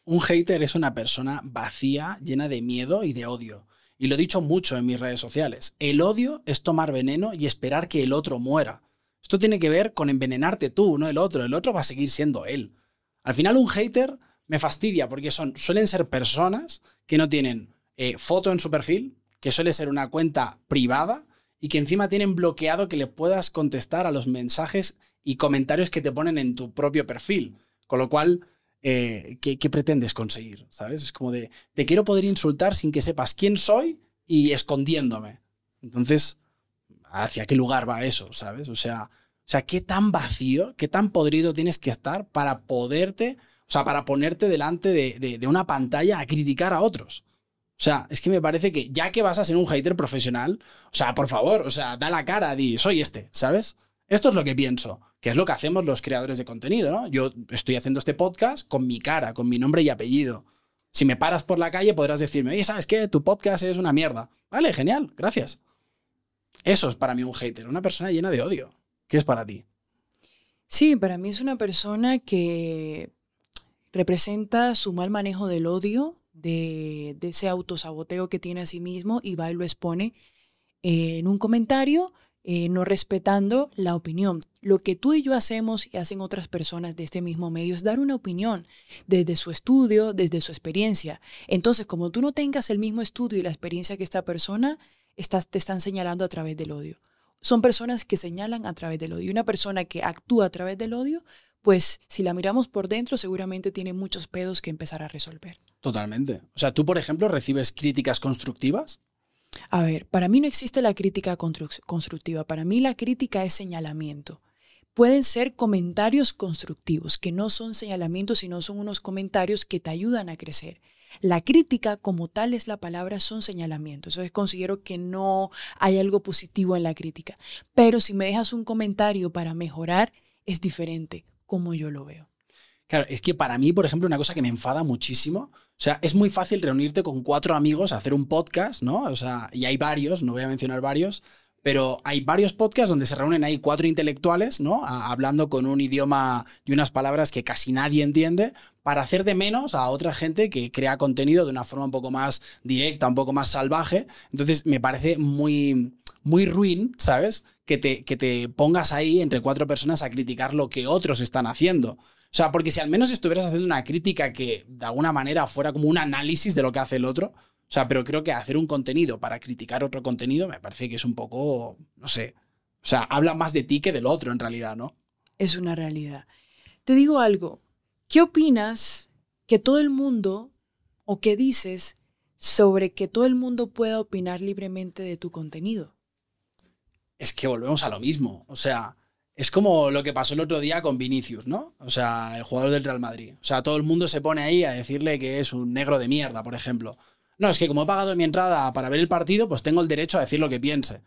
Un hater es una persona vacía, llena de miedo y de odio. Y lo he dicho mucho en mis redes sociales. El odio es tomar veneno y esperar que el otro muera. Esto tiene que ver con envenenarte tú, no el otro. El otro va a seguir siendo él. Al final un hater me fastidia porque son, suelen ser personas que no tienen eh, foto en su perfil, que suele ser una cuenta privada, y que encima tienen bloqueado que le puedas contestar a los mensajes y comentarios que te ponen en tu propio perfil. Con lo cual, eh, ¿qué, pretendes conseguir? ¿Sabes? Es como de, te quiero poder insultar sin que sepas quién soy y escondiéndome. Entonces, ¿hacia qué lugar va eso? ¿Sabes? O sea, o sea, qué tan vacío, qué tan podrido tienes que estar para poderte, o sea, para ponerte delante de una pantalla a criticar a otros. O sea, es que me parece que ya que vas a ser un hater profesional, o sea, por favor, o sea, da la cara, di, soy este, ¿sabes? Esto es lo que pienso, que es lo que hacemos los creadores de contenido, ¿no? Yo estoy haciendo este podcast con mi cara, con mi nombre y apellido. Si me paras por la calle podrás decirme, oye, ¿sabes qué? Tu podcast es una mierda. Vale, genial, gracias. Eso es para mí un hater, una persona llena de odio. ¿Qué es para ti? Sí, para mí es una persona que representa su mal manejo del odio, de, ese autosaboteo que tiene a sí mismo y va y lo expone en un comentario, eh, no respetando la opinión. Lo que tú y yo hacemos y hacen otras personas de este mismo medio es dar una opinión desde su estudio, desde su experiencia. Entonces, como tú no tengas el mismo estudio y la experiencia que esta persona, te están señalando a través del odio. Son personas que señalan a través del odio. Y una persona que actúa a través del odio pues si la miramos por dentro seguramente tiene muchos pedos que empezar a resolver. Totalmente. O sea, tú, por ejemplo, recibes críticas constructivas. A ver, para mí no existe la crítica constructiva, para mí la crítica es señalamiento. Pueden ser comentarios constructivos, que no son señalamientos, sino son unos comentarios que te ayudan a crecer. La crítica, como tal es la palabra, son señalamientos. Entonces considero que no hay algo positivo en la crítica. Pero si me dejas un comentario para mejorar, es diferente como yo lo veo. Claro, es que para mí, por ejemplo, una cosa que me enfada muchísimo, sea, es muy fácil reunirte con cuatro amigos a hacer un podcast, ¿no? O sea, y hay varios, no voy a mencionar varios, pero hay varios podcasts donde se reúnen ahí cuatro intelectuales, ¿no? hablando con un idioma y unas palabras que casi nadie entiende, para hacer de menos a otra gente que crea contenido de una forma un poco más directa, un poco más salvaje. Entonces, me parece muy muy ruin, ¿sabes? Que te, que te pongas ahí entre cuatro personas a criticar lo que otros están haciendo. O sea, porque si al menos estuvieras haciendo una crítica que de alguna manera fuera como un análisis de lo que hace el otro, o sea, pero creo que hacer un contenido para criticar otro contenido me parece que es un poco, no sé, o sea, habla más de ti que del otro en realidad, ¿no? Es una realidad. Te digo algo, ¿qué opinas que todo el mundo o qué dices sobre que todo el mundo pueda opinar libremente de tu contenido? es que volvemos a lo mismo. O sea, es como lo que pasó el otro día con Vinicius, ¿no? O sea, el jugador del Real Madrid. O sea, todo el mundo se pone ahí a decirle que es un negro de mierda, por ejemplo. No, es que como he pagado mi entrada para ver el partido, pues tengo el derecho a decir lo que piense.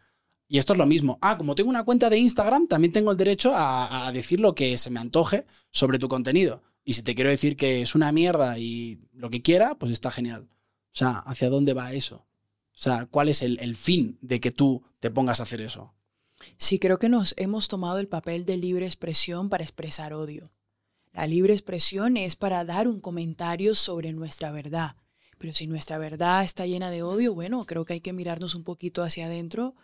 Y esto es lo mismo. Ah, como tengo una cuenta de Instagram, también tengo el derecho a, decir lo que se me antoje sobre tu contenido. Y si te quiero decir que es una mierda y lo que quiera, pues está genial. O sea, ¿hacia dónde va eso? O sea, ¿cuál es el, fin de que tú te pongas a hacer eso? Sí, creo que nos hemos tomado el papel de libre expresión para expresar odio. La libre expresión es para dar un comentario sobre nuestra verdad. Pero si nuestra verdad está llena de odio, bueno, creo que hay que mirarnos un poquito hacia adentro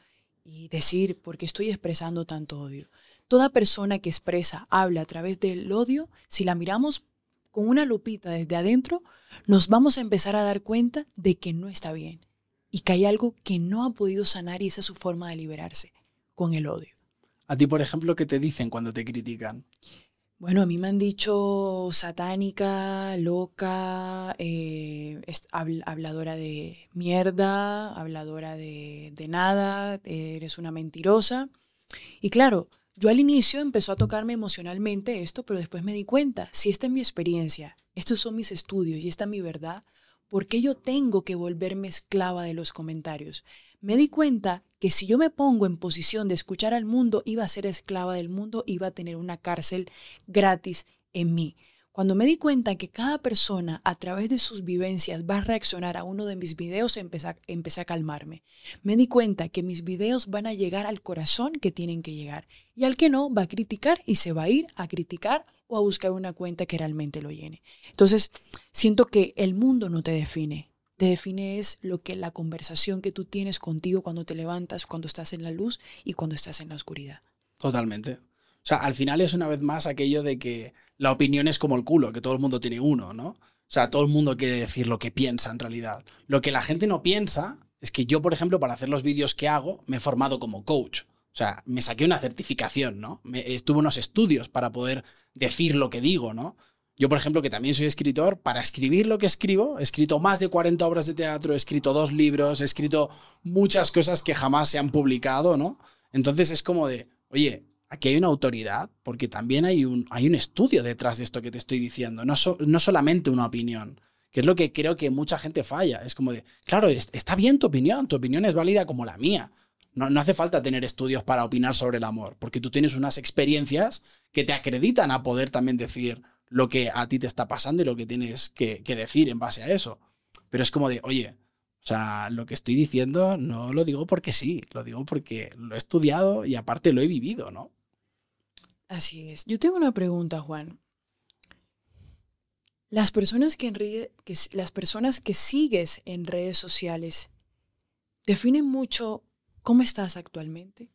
y decir, ¿por qué estoy expresando tanto odio? Toda persona que expresa, habla a través del odio, si la miramos con una lupita desde adentro, nos vamos a empezar a dar cuenta de que no está bien y que hay algo que no ha podido sanar y esa es su forma de liberarse con el odio. A ti, por ejemplo, ¿qué te dicen cuando te critican? Bueno, a mí me han dicho satánica, loca, eh, habladora de mierda, habladora de, de nada, eres una mentirosa. Y claro, yo al inicio empezó a tocarme emocionalmente esto, pero después me di cuenta, si esta es mi experiencia, estos son mis estudios y esta es mi verdad, ¿por qué yo tengo que volverme esclava de los comentarios? Me di cuenta que si yo me pongo en posición de escuchar al mundo, iba a ser esclava del mundo, iba a tener una cárcel gratis en mí. Cuando me di cuenta que cada persona a través de sus vivencias va a reaccionar a uno de mis videos, empecé a, empecé a calmarme. Me di cuenta que mis videos van a llegar al corazón que tienen que llegar. Y al que no, va a criticar y se va a ir a criticar o a buscar una cuenta que realmente lo llene. Entonces, siento que el mundo no te define te define es lo que la conversación que tú tienes contigo cuando te levantas, cuando estás en la luz y cuando estás en la oscuridad. Totalmente. O sea, al final es una vez más aquello de que la opinión es como el culo, que todo el mundo tiene uno, ¿no? O sea, todo el mundo quiere decir lo que piensa en realidad. Lo que la gente no piensa es que yo, por ejemplo, para hacer los vídeos que hago, me he formado como coach. O sea, me saqué una certificación, ¿no? Me, estuve unos estudios para poder decir lo que digo, ¿no? Yo, por ejemplo, que también soy escritor, para escribir lo que escribo, he escrito más de 40 obras de teatro, he escrito dos libros, he escrito muchas cosas que jamás se han publicado, ¿no? Entonces es como de, oye, aquí hay una autoridad, porque también hay un, hay un estudio detrás de esto que te estoy diciendo, no, no solamente una opinión, que es lo que creo que mucha gente falla. Es como de, claro, está bien tu opinión, tu opinión es válida como la mía. No, no, hace falta tener estudios para opinar sobre el amor, porque tú tienes unas experiencias que te acreditan a poder también decir, lo que a ti te está pasando y lo que tienes que, decir en base a eso. Pero es como de, oye, o sea, lo que estoy diciendo no lo digo porque sí, lo digo porque lo he estudiado y aparte lo he vivido, ¿no? Así es. Yo tengo una pregunta, Juan. Las personas que, que, las personas que sigues en redes sociales definen mucho cómo estás actualmente.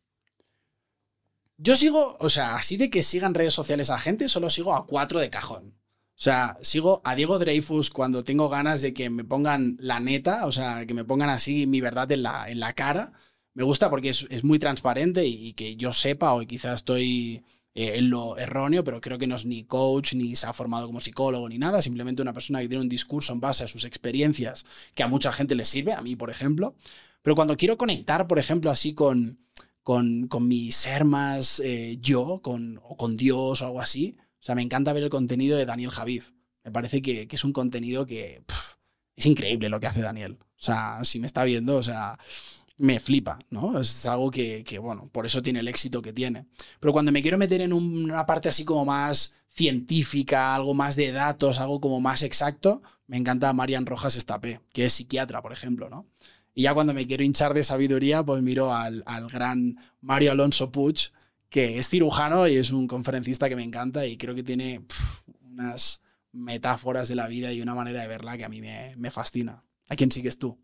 Yo sigo, o sea, así de que sigan redes sociales a gente, solo sigo a cuatro de cajón. O sea, sigo a Diego Dreyfus cuando tengo ganas de que me pongan la neta, o sea, que me pongan así mi verdad en la, en la cara. Me gusta porque es, muy transparente y, que yo sepa, o quizás estoy eh, en lo erróneo, pero creo que no es ni coach, ni se ha formado como psicólogo, ni nada. Simplemente una persona que tiene un discurso en base a sus experiencias que a mucha gente le sirve, a mí, por ejemplo. Pero cuando quiero conectar, por ejemplo, así con con, mi ser más eh, yo, con, o con Dios o algo así. O sea, me encanta ver el contenido de Daniel Javif. Me parece que, es un contenido que es increíble lo que hace Daniel. O sea, si me está viendo, o sea, me flipa, ¿no? Es algo que, que, bueno, por eso tiene el éxito que tiene. Pero cuando me quiero meter en una parte así como más científica, algo más de datos, algo como más exacto, me encanta Marian Rojas Estapé, que es psiquiatra, por ejemplo, ¿no? Y ya cuando me quiero hinchar de sabiduría, pues miro al, gran Mario Alonso Puig, que es cirujano y es un conferencista que me encanta y creo que tiene unas metáforas de la vida y una manera de verla que a mí me, fascina. ¿A quién sigues tú?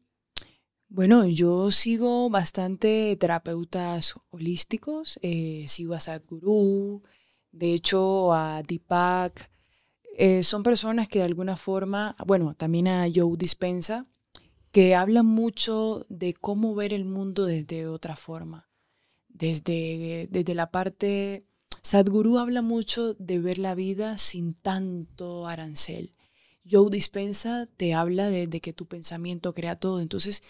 Bueno, yo sigo bastante terapeutas holísticos, eh, sigo a Sadhguru, de hecho a Deepak. Eh, son personas que de alguna forma, bueno, también a Joe Dispensa, que habla mucho de cómo ver el mundo desde otra forma. Desde, desde la parte, Sadhguru habla mucho de ver la vida sin tanto arancel. Joe Dispensa te habla de, que tu pensamiento crea todo. Entonces,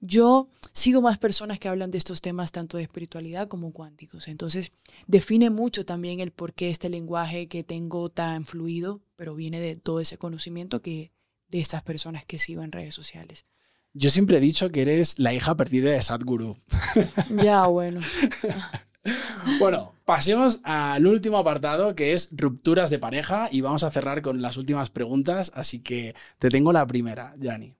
yo sigo más personas que hablan de estos temas tanto de espiritualidad como cuánticos. Entonces, define mucho también el por qué este lenguaje que tengo tan fluido, pero viene de todo ese conocimiento que de estas personas que sigo en redes sociales. Yo siempre he dicho que eres la hija perdida de Sadhguru. Ya, bueno. Bueno, pasemos al último apartado que es rupturas de pareja y vamos a cerrar con las últimas preguntas, así que te tengo la primera, Yanni.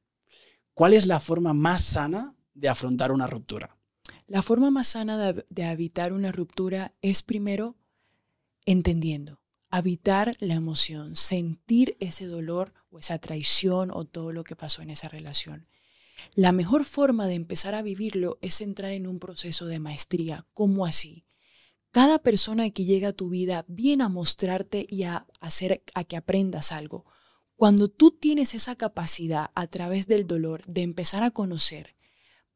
¿Cuál es la forma más sana de afrontar una ruptura? La forma más sana de, de evitar una ruptura es primero entendiendo, habitar la emoción, sentir ese dolor o esa traición o todo lo que pasó en esa relación. La mejor forma de empezar a vivirlo es entrar en un proceso de maestría. ¿Cómo así? Cada persona que llega a tu vida viene a mostrarte y a hacer a que aprendas algo. Cuando tú tienes esa capacidad a través del dolor de empezar a conocer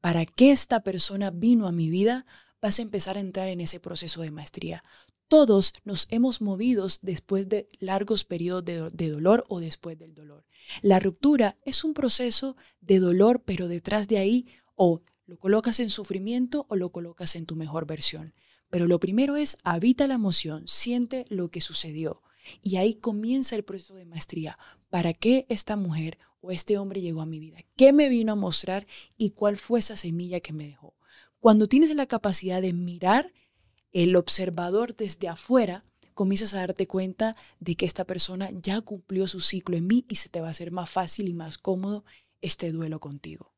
para qué esta persona vino a mi vida, vas a empezar a entrar en ese proceso de maestría. Todos nos hemos movido después de largos periodos de, dolor o después del dolor. La ruptura es un proceso de dolor, pero detrás de ahí o lo colocas en sufrimiento o lo colocas en tu mejor versión. Pero lo primero es habita la emoción, siente lo que sucedió. Y ahí comienza el proceso de maestría. ¿Para qué esta mujer o este hombre llegó a mi vida? ¿Qué me vino a mostrar y cuál fue esa semilla que me dejó? Cuando tienes la capacidad de mirar el observador desde afuera, comienzas a darte cuenta de que esta persona ya cumplió su ciclo en mí y se te va a hacer más fácil y más cómodo este duelo contigo.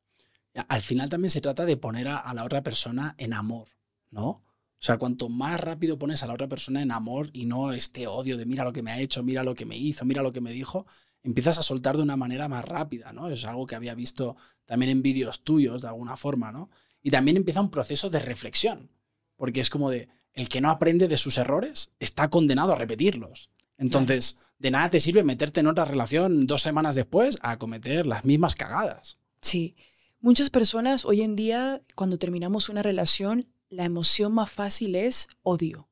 Al final también se trata de poner a, la otra persona en amor, ¿no? O sea, cuanto más rápido pones a la otra persona en amor y no este odio de mira lo que me ha hecho, mira lo que me hizo, mira lo que me dijo, empiezas a soltar de una manera más rápida, ¿no? Es algo que había visto también en vídeos tuyos de alguna forma, ¿no? Y también empieza un proceso de reflexión, porque es como de, el que no aprende de sus errores está condenado a repetirlos. Entonces, de nada te sirve meterte en otra relación dos semanas después a cometer las mismas cagadas. Sí. Muchas personas hoy en día, cuando terminamos una relación, la emoción más fácil es odio.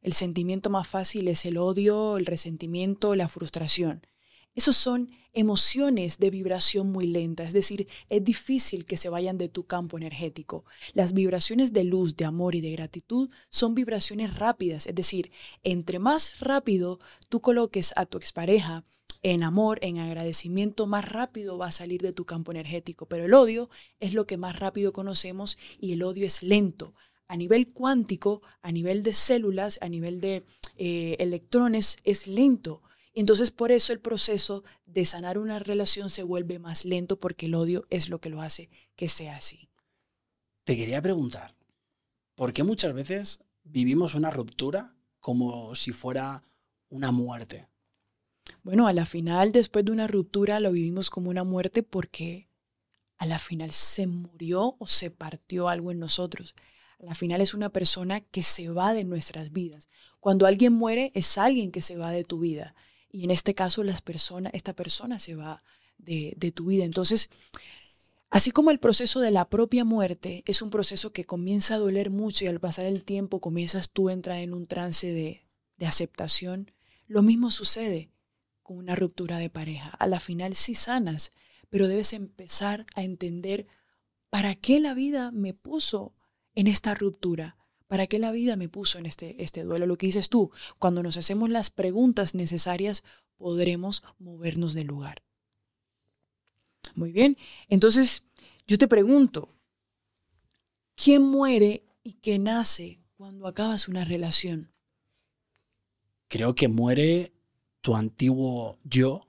El sentimiento más fácil es el odio, el resentimiento, la frustración. Esos son emociones de vibración muy lenta, es decir, es difícil que se vayan de tu campo energético. Las vibraciones de luz, de amor y de gratitud son vibraciones rápidas, es decir, entre más rápido tú coloques a tu expareja en amor, en agradecimiento, más rápido va a salir de tu campo energético. Pero el odio es lo que más rápido conocemos y el odio es lento. A nivel cuántico, a nivel de células, a nivel de eh, electrones, es lento. Entonces por eso el proceso de sanar una relación se vuelve más lento porque el odio es lo que lo hace que sea así. Te quería preguntar, ¿por qué muchas veces vivimos una ruptura como si fuera una muerte? Bueno, a la final, después de una ruptura, lo vivimos como una muerte porque a la final se murió o se partió algo en nosotros. A la final es una persona que se va de nuestras vidas. Cuando alguien muere, es alguien que se va de tu vida. Y en este caso, las personas, esta persona se va de, tu vida. Entonces, Así como el proceso de la propia muerte es un proceso que comienza a doler mucho y al pasar el tiempo comienzas tú a entrar en un trance de, de, aceptación, lo mismo sucede con una ruptura de pareja. A la final sí sanas, pero debes empezar a entender para qué la vida me puso en esta ruptura. ¿Para qué la vida me puso en este, este duelo? Lo que dices tú, cuando nos hacemos las preguntas necesarias, podremos movernos del lugar. Muy bien, entonces yo te pregunto, ¿quién muere y qué nace cuando acabas una relación? Creo que muere tu antiguo yo,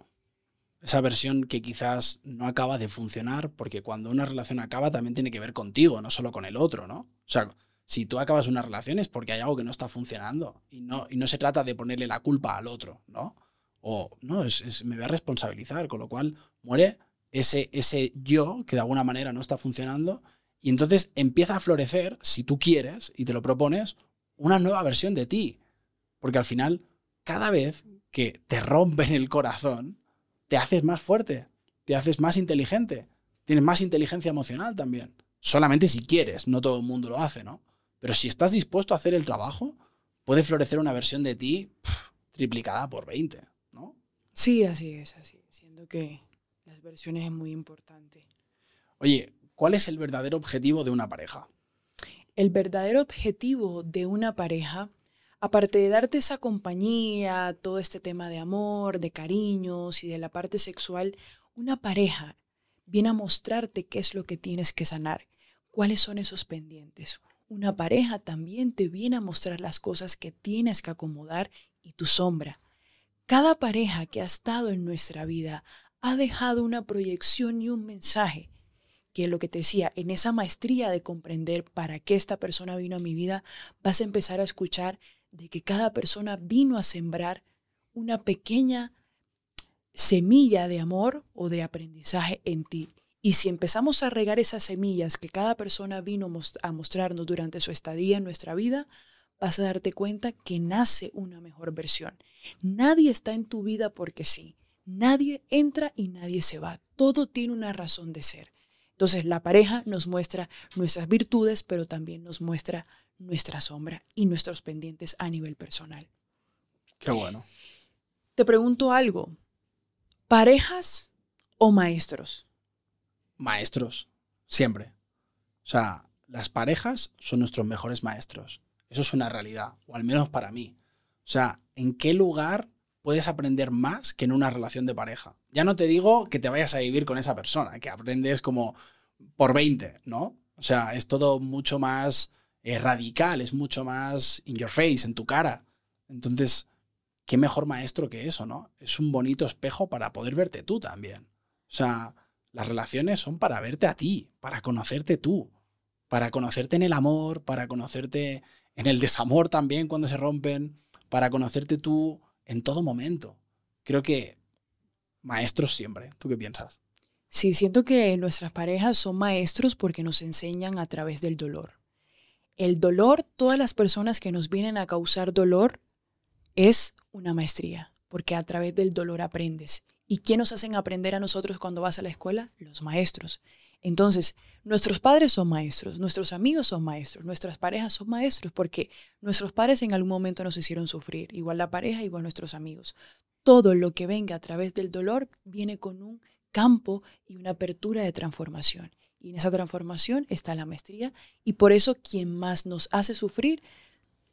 esa versión que quizás no acaba de funcionar, porque cuando una relación acaba también tiene que ver contigo, no solo con el otro, ¿no? O sea, si tú acabas una relación es porque hay algo que no está funcionando y no, y no se trata de ponerle la culpa al otro, ¿no? O no, es, me voy a responsabilizar, con lo cual muere ese, ese yo que de alguna manera no está funcionando y entonces empieza a florecer, si tú quieres y te lo propones, una nueva versión de ti. Porque al final, cada vez que te rompen el corazón, te haces más fuerte, te haces más inteligente, tienes más inteligencia emocional también. Solamente si quieres, no todo el mundo lo hace, ¿no? Pero si estás dispuesto a hacer el trabajo, puede florecer una versión de ti triplicada por 20, ¿no? Sí, así es, así. Siendo que las versiones es muy importante. Oye, ¿cuál es el verdadero objetivo de una pareja? El verdadero objetivo de una pareja, aparte de darte esa compañía, todo este tema de amor, de cariños y de la parte sexual, una pareja viene a mostrarte qué es lo que tienes que sanar, cuáles son esos pendientes, una pareja también te viene a mostrar las cosas que tienes que acomodar y tu sombra. Cada pareja que ha estado en nuestra vida ha dejado una proyección y un mensaje que lo que te decía, en esa maestría de comprender para qué esta persona vino a mi vida, vas a empezar a escuchar de que cada persona vino a sembrar una pequeña semilla de amor o de aprendizaje en ti. Y si empezamos a regar esas semillas que cada persona vino a mostrarnos durante su estadía en nuestra vida, vas a darte cuenta que nace una mejor versión. Nadie está en tu vida porque sí. Nadie entra y nadie se va. Todo tiene una razón de ser. Entonces la pareja nos muestra nuestras virtudes, pero también nos muestra nuestra sombra y nuestros pendientes a nivel personal. Qué bueno. Te pregunto algo. ¿Parejas o maestros? Maestros, siempre. O sea, las parejas son nuestros mejores maestros. Eso es una realidad, o al menos para mí. O sea, ¿en qué lugar puedes aprender más que en una relación de pareja? Ya no te digo que te vayas a vivir con esa persona, que aprendes como por 20, ¿no? O sea, es todo mucho más eh, radical, es mucho más in your face, en tu cara. Entonces, qué mejor maestro que eso, ¿no? Es un bonito espejo para poder verte tú también. O sea, las relaciones son para verte a ti, para conocerte tú, para conocerte en el amor, para conocerte en el desamor también cuando se rompen, para conocerte tú en todo momento. Creo que maestros siempre. ¿Tú qué piensas? Sí, siento que nuestras parejas son maestros porque nos enseñan a través del dolor. El dolor, todas las personas que nos vienen a causar dolor, es una maestría, porque a través del dolor aprendes. ¿Y quién nos hacen aprender a nosotros cuando vas a la escuela? Los maestros. Entonces, nuestros padres son maestros, nuestros amigos son maestros, nuestras parejas son maestros, porque nuestros padres en algún momento nos hicieron sufrir, igual la pareja, igual nuestros amigos. Todo lo que venga a través del dolor viene con un campo y una apertura de transformación. Y en esa transformación está la maestría y por eso quien más nos hace sufrir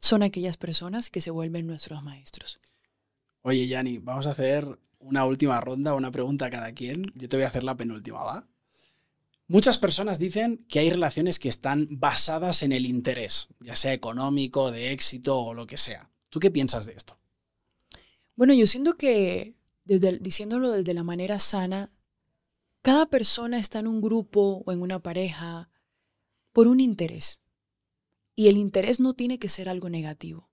son aquellas personas que se vuelven nuestros maestros. Oye, Yanni, vamos a hacer una última ronda, una pregunta a cada quien. Yo te voy a hacer la penúltima, ¿va? Muchas personas dicen que hay relaciones que están basadas en el interés, ya sea económico, de éxito o lo que sea. ¿Tú qué piensas de esto? Bueno, yo siento que, desde, diciéndolo desde la manera sana, cada persona está en un grupo o en una pareja por un interés. Y el interés no tiene que ser algo negativo.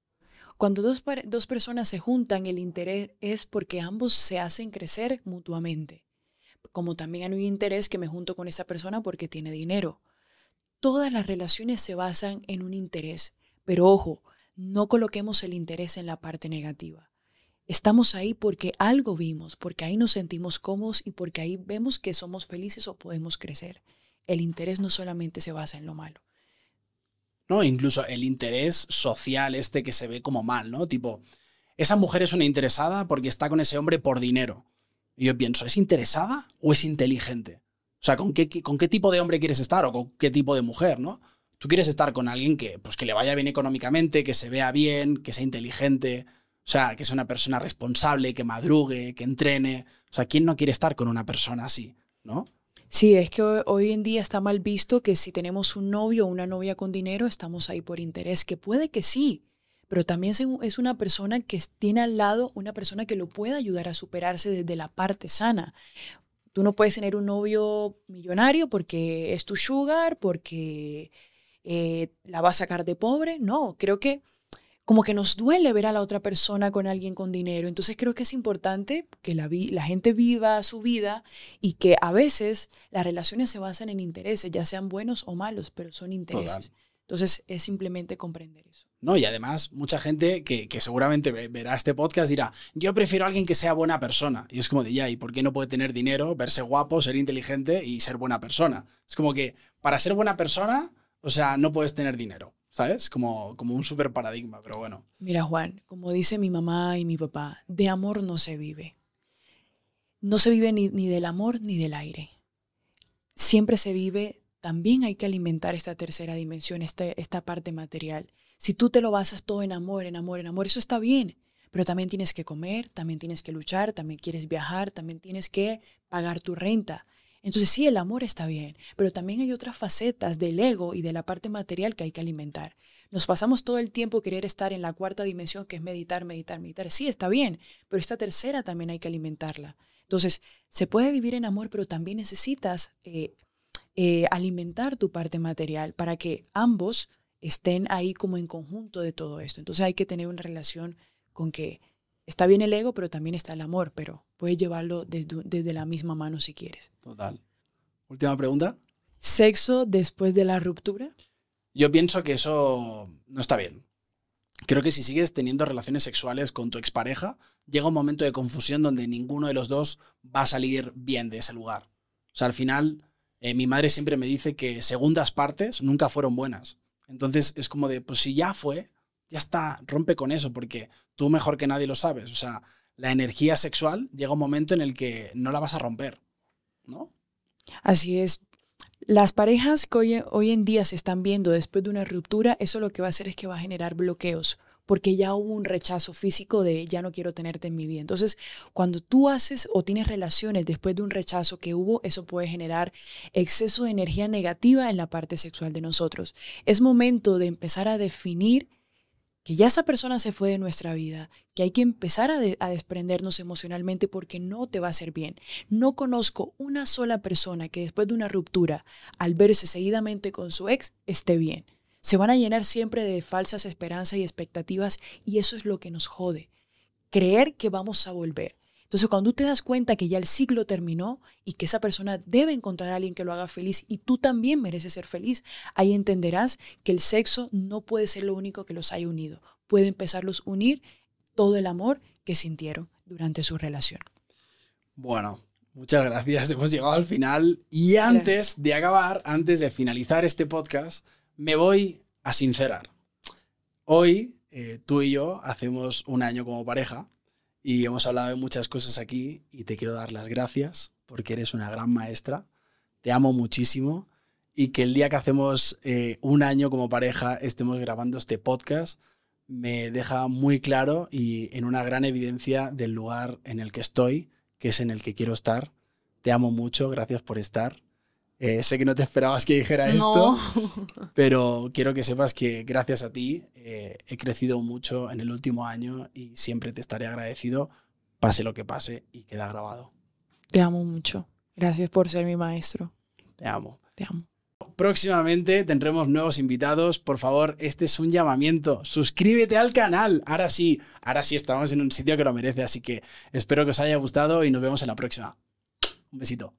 Cuando dos, dos, personas se juntan, el interés es porque ambos se hacen crecer mutuamente. Como también hay un interés que me junto con esa persona porque tiene dinero. Todas las relaciones se basan en un interés. Pero ojo, no coloquemos el interés en la parte negativa. Estamos ahí porque algo vimos, porque ahí nos sentimos cómodos y porque ahí vemos que somos felices o podemos crecer. El interés no solamente se basa en lo malo. No, incluso el interés social este que se ve como mal, ¿no? Tipo, esa mujer es una interesada porque está con ese hombre por dinero. Y yo pienso, ¿es interesada o es inteligente? O sea, ¿con qué, con qué tipo de hombre quieres estar o con qué tipo de mujer, ¿no? Tú quieres estar con alguien que, pues, que le vaya bien económicamente, que se vea bien, que sea inteligente, o sea, que sea una persona responsable, que madrugue, que entrene. O sea, ¿quién no quiere estar con una persona así? ¿No? Sí, es que hoy en día está mal visto que si tenemos un novio o una novia con dinero, estamos ahí por interés, que puede que sí, pero también es una persona que tiene al lado una persona que lo puede ayudar a superarse desde la parte sana. Tú no puedes tener un novio millonario porque es tu sugar, porque eh, la va a sacar de pobre. No, creo que como que nos duele ver a la otra persona con alguien con dinero. Entonces creo que es importante que la, la gente viva su vida y que a veces las relaciones se basan en intereses, ya sean buenos o malos, pero son intereses. Entonces es simplemente comprender eso. No, y además mucha gente que, que, seguramente verá este podcast dirá, yo prefiero a alguien que sea buena persona. Y es como de, ya, ¿y por qué no puede tener dinero, verse guapo, ser inteligente y ser buena persona? Es como que para ser buena persona, o sea, no puedes tener dinero. ¿Sabes? Como, como un super paradigma, pero bueno. Mira, Juan, como dice mi mamá y mi papá, de amor no se vive. No se vive ni, ni del amor ni del aire. Siempre se vive, también hay que alimentar esta tercera dimensión, este, esta parte material. Si tú te lo basas todo en amor, en amor, en amor, eso está bien, pero también tienes que comer, también tienes que luchar, también quieres viajar, también tienes que pagar tu renta. Entonces sí, el amor está bien, pero también hay otras facetas del ego y de la parte material que hay que alimentar. Nos pasamos todo el tiempo querer estar en la cuarta dimensión, que es meditar, meditar, meditar. Sí, está bien, pero esta tercera también hay que alimentarla. Entonces, se puede vivir en amor, pero también necesitas eh, eh, alimentar tu parte material para que ambos estén ahí como en conjunto de todo esto. Entonces hay que tener una relación con que está bien el ego, pero también está el amor, pero puedes llevarlo desde, desde la misma mano si quieres. Total. Última pregunta. ¿Sexo después de la ruptura? Yo pienso que eso no está bien. Creo que si sigues teniendo relaciones sexuales con tu expareja, llega un momento de confusión donde ninguno de los dos va a salir bien de ese lugar. O sea, al final, eh, mi madre siempre me dice que segundas partes nunca fueron buenas. Entonces es como de, pues si ya fue, ya está, rompe con eso, porque tú mejor que nadie lo sabes. O sea, la energía sexual llega un momento en el que no la vas a romper, ¿no? Así es. Las parejas que hoy, hoy, en día se están viendo después de una ruptura, eso lo que va a hacer es que va a generar bloqueos, porque ya hubo un rechazo físico de ya no quiero tenerte en mi vida. Entonces, cuando tú haces o tienes relaciones después de un rechazo que hubo, eso puede generar exceso de energía negativa en la parte sexual de nosotros. Es momento de empezar a definir que ya esa persona se fue de nuestra vida, que hay que empezar a, desprendernos emocionalmente porque no te va a hacer bien. No conozco una sola persona que después de una ruptura, al verse seguidamente con su ex, esté bien. Se van a llenar siempre de falsas esperanzas y expectativas y eso es lo que nos jode. Creer que vamos a volver. Entonces, cuando tú te das cuenta que ya el ciclo terminó y que esa persona debe encontrar a alguien que lo haga feliz y tú también mereces ser feliz, ahí entenderás que el sexo no puede ser lo único que los haya unido. Puede empezarlos a unir todo el amor que sintieron durante su relación. Bueno, muchas gracias. Hemos llegado al final. Y antes gracias. de acabar, antes de finalizar este podcast, me voy a sincerar. Hoy, eh, tú y yo hacemos un año como pareja y hemos hablado de muchas cosas aquí y te quiero dar las gracias porque eres una gran maestra. Te amo muchísimo y que el día que hacemos eh, un año como pareja estemos grabando este podcast me deja muy claro y en una gran evidencia del lugar en el que estoy, que es en el que quiero estar. Te amo mucho, gracias por estar. Eh, sé que no te esperabas que dijera esto, pero quiero que sepas que gracias a ti eh, he crecido mucho en el último año y siempre te estaré agradecido, pase lo que pase y queda grabado. Te amo mucho. Gracias por ser mi maestro. Te amo. Te amo. Próximamente tendremos nuevos invitados. Por favor, este es un llamamiento. Suscríbete al canal. Ahora sí, ahora sí estamos en un sitio que lo merece. Así que espero que os haya gustado y nos vemos en la próxima. Un besito.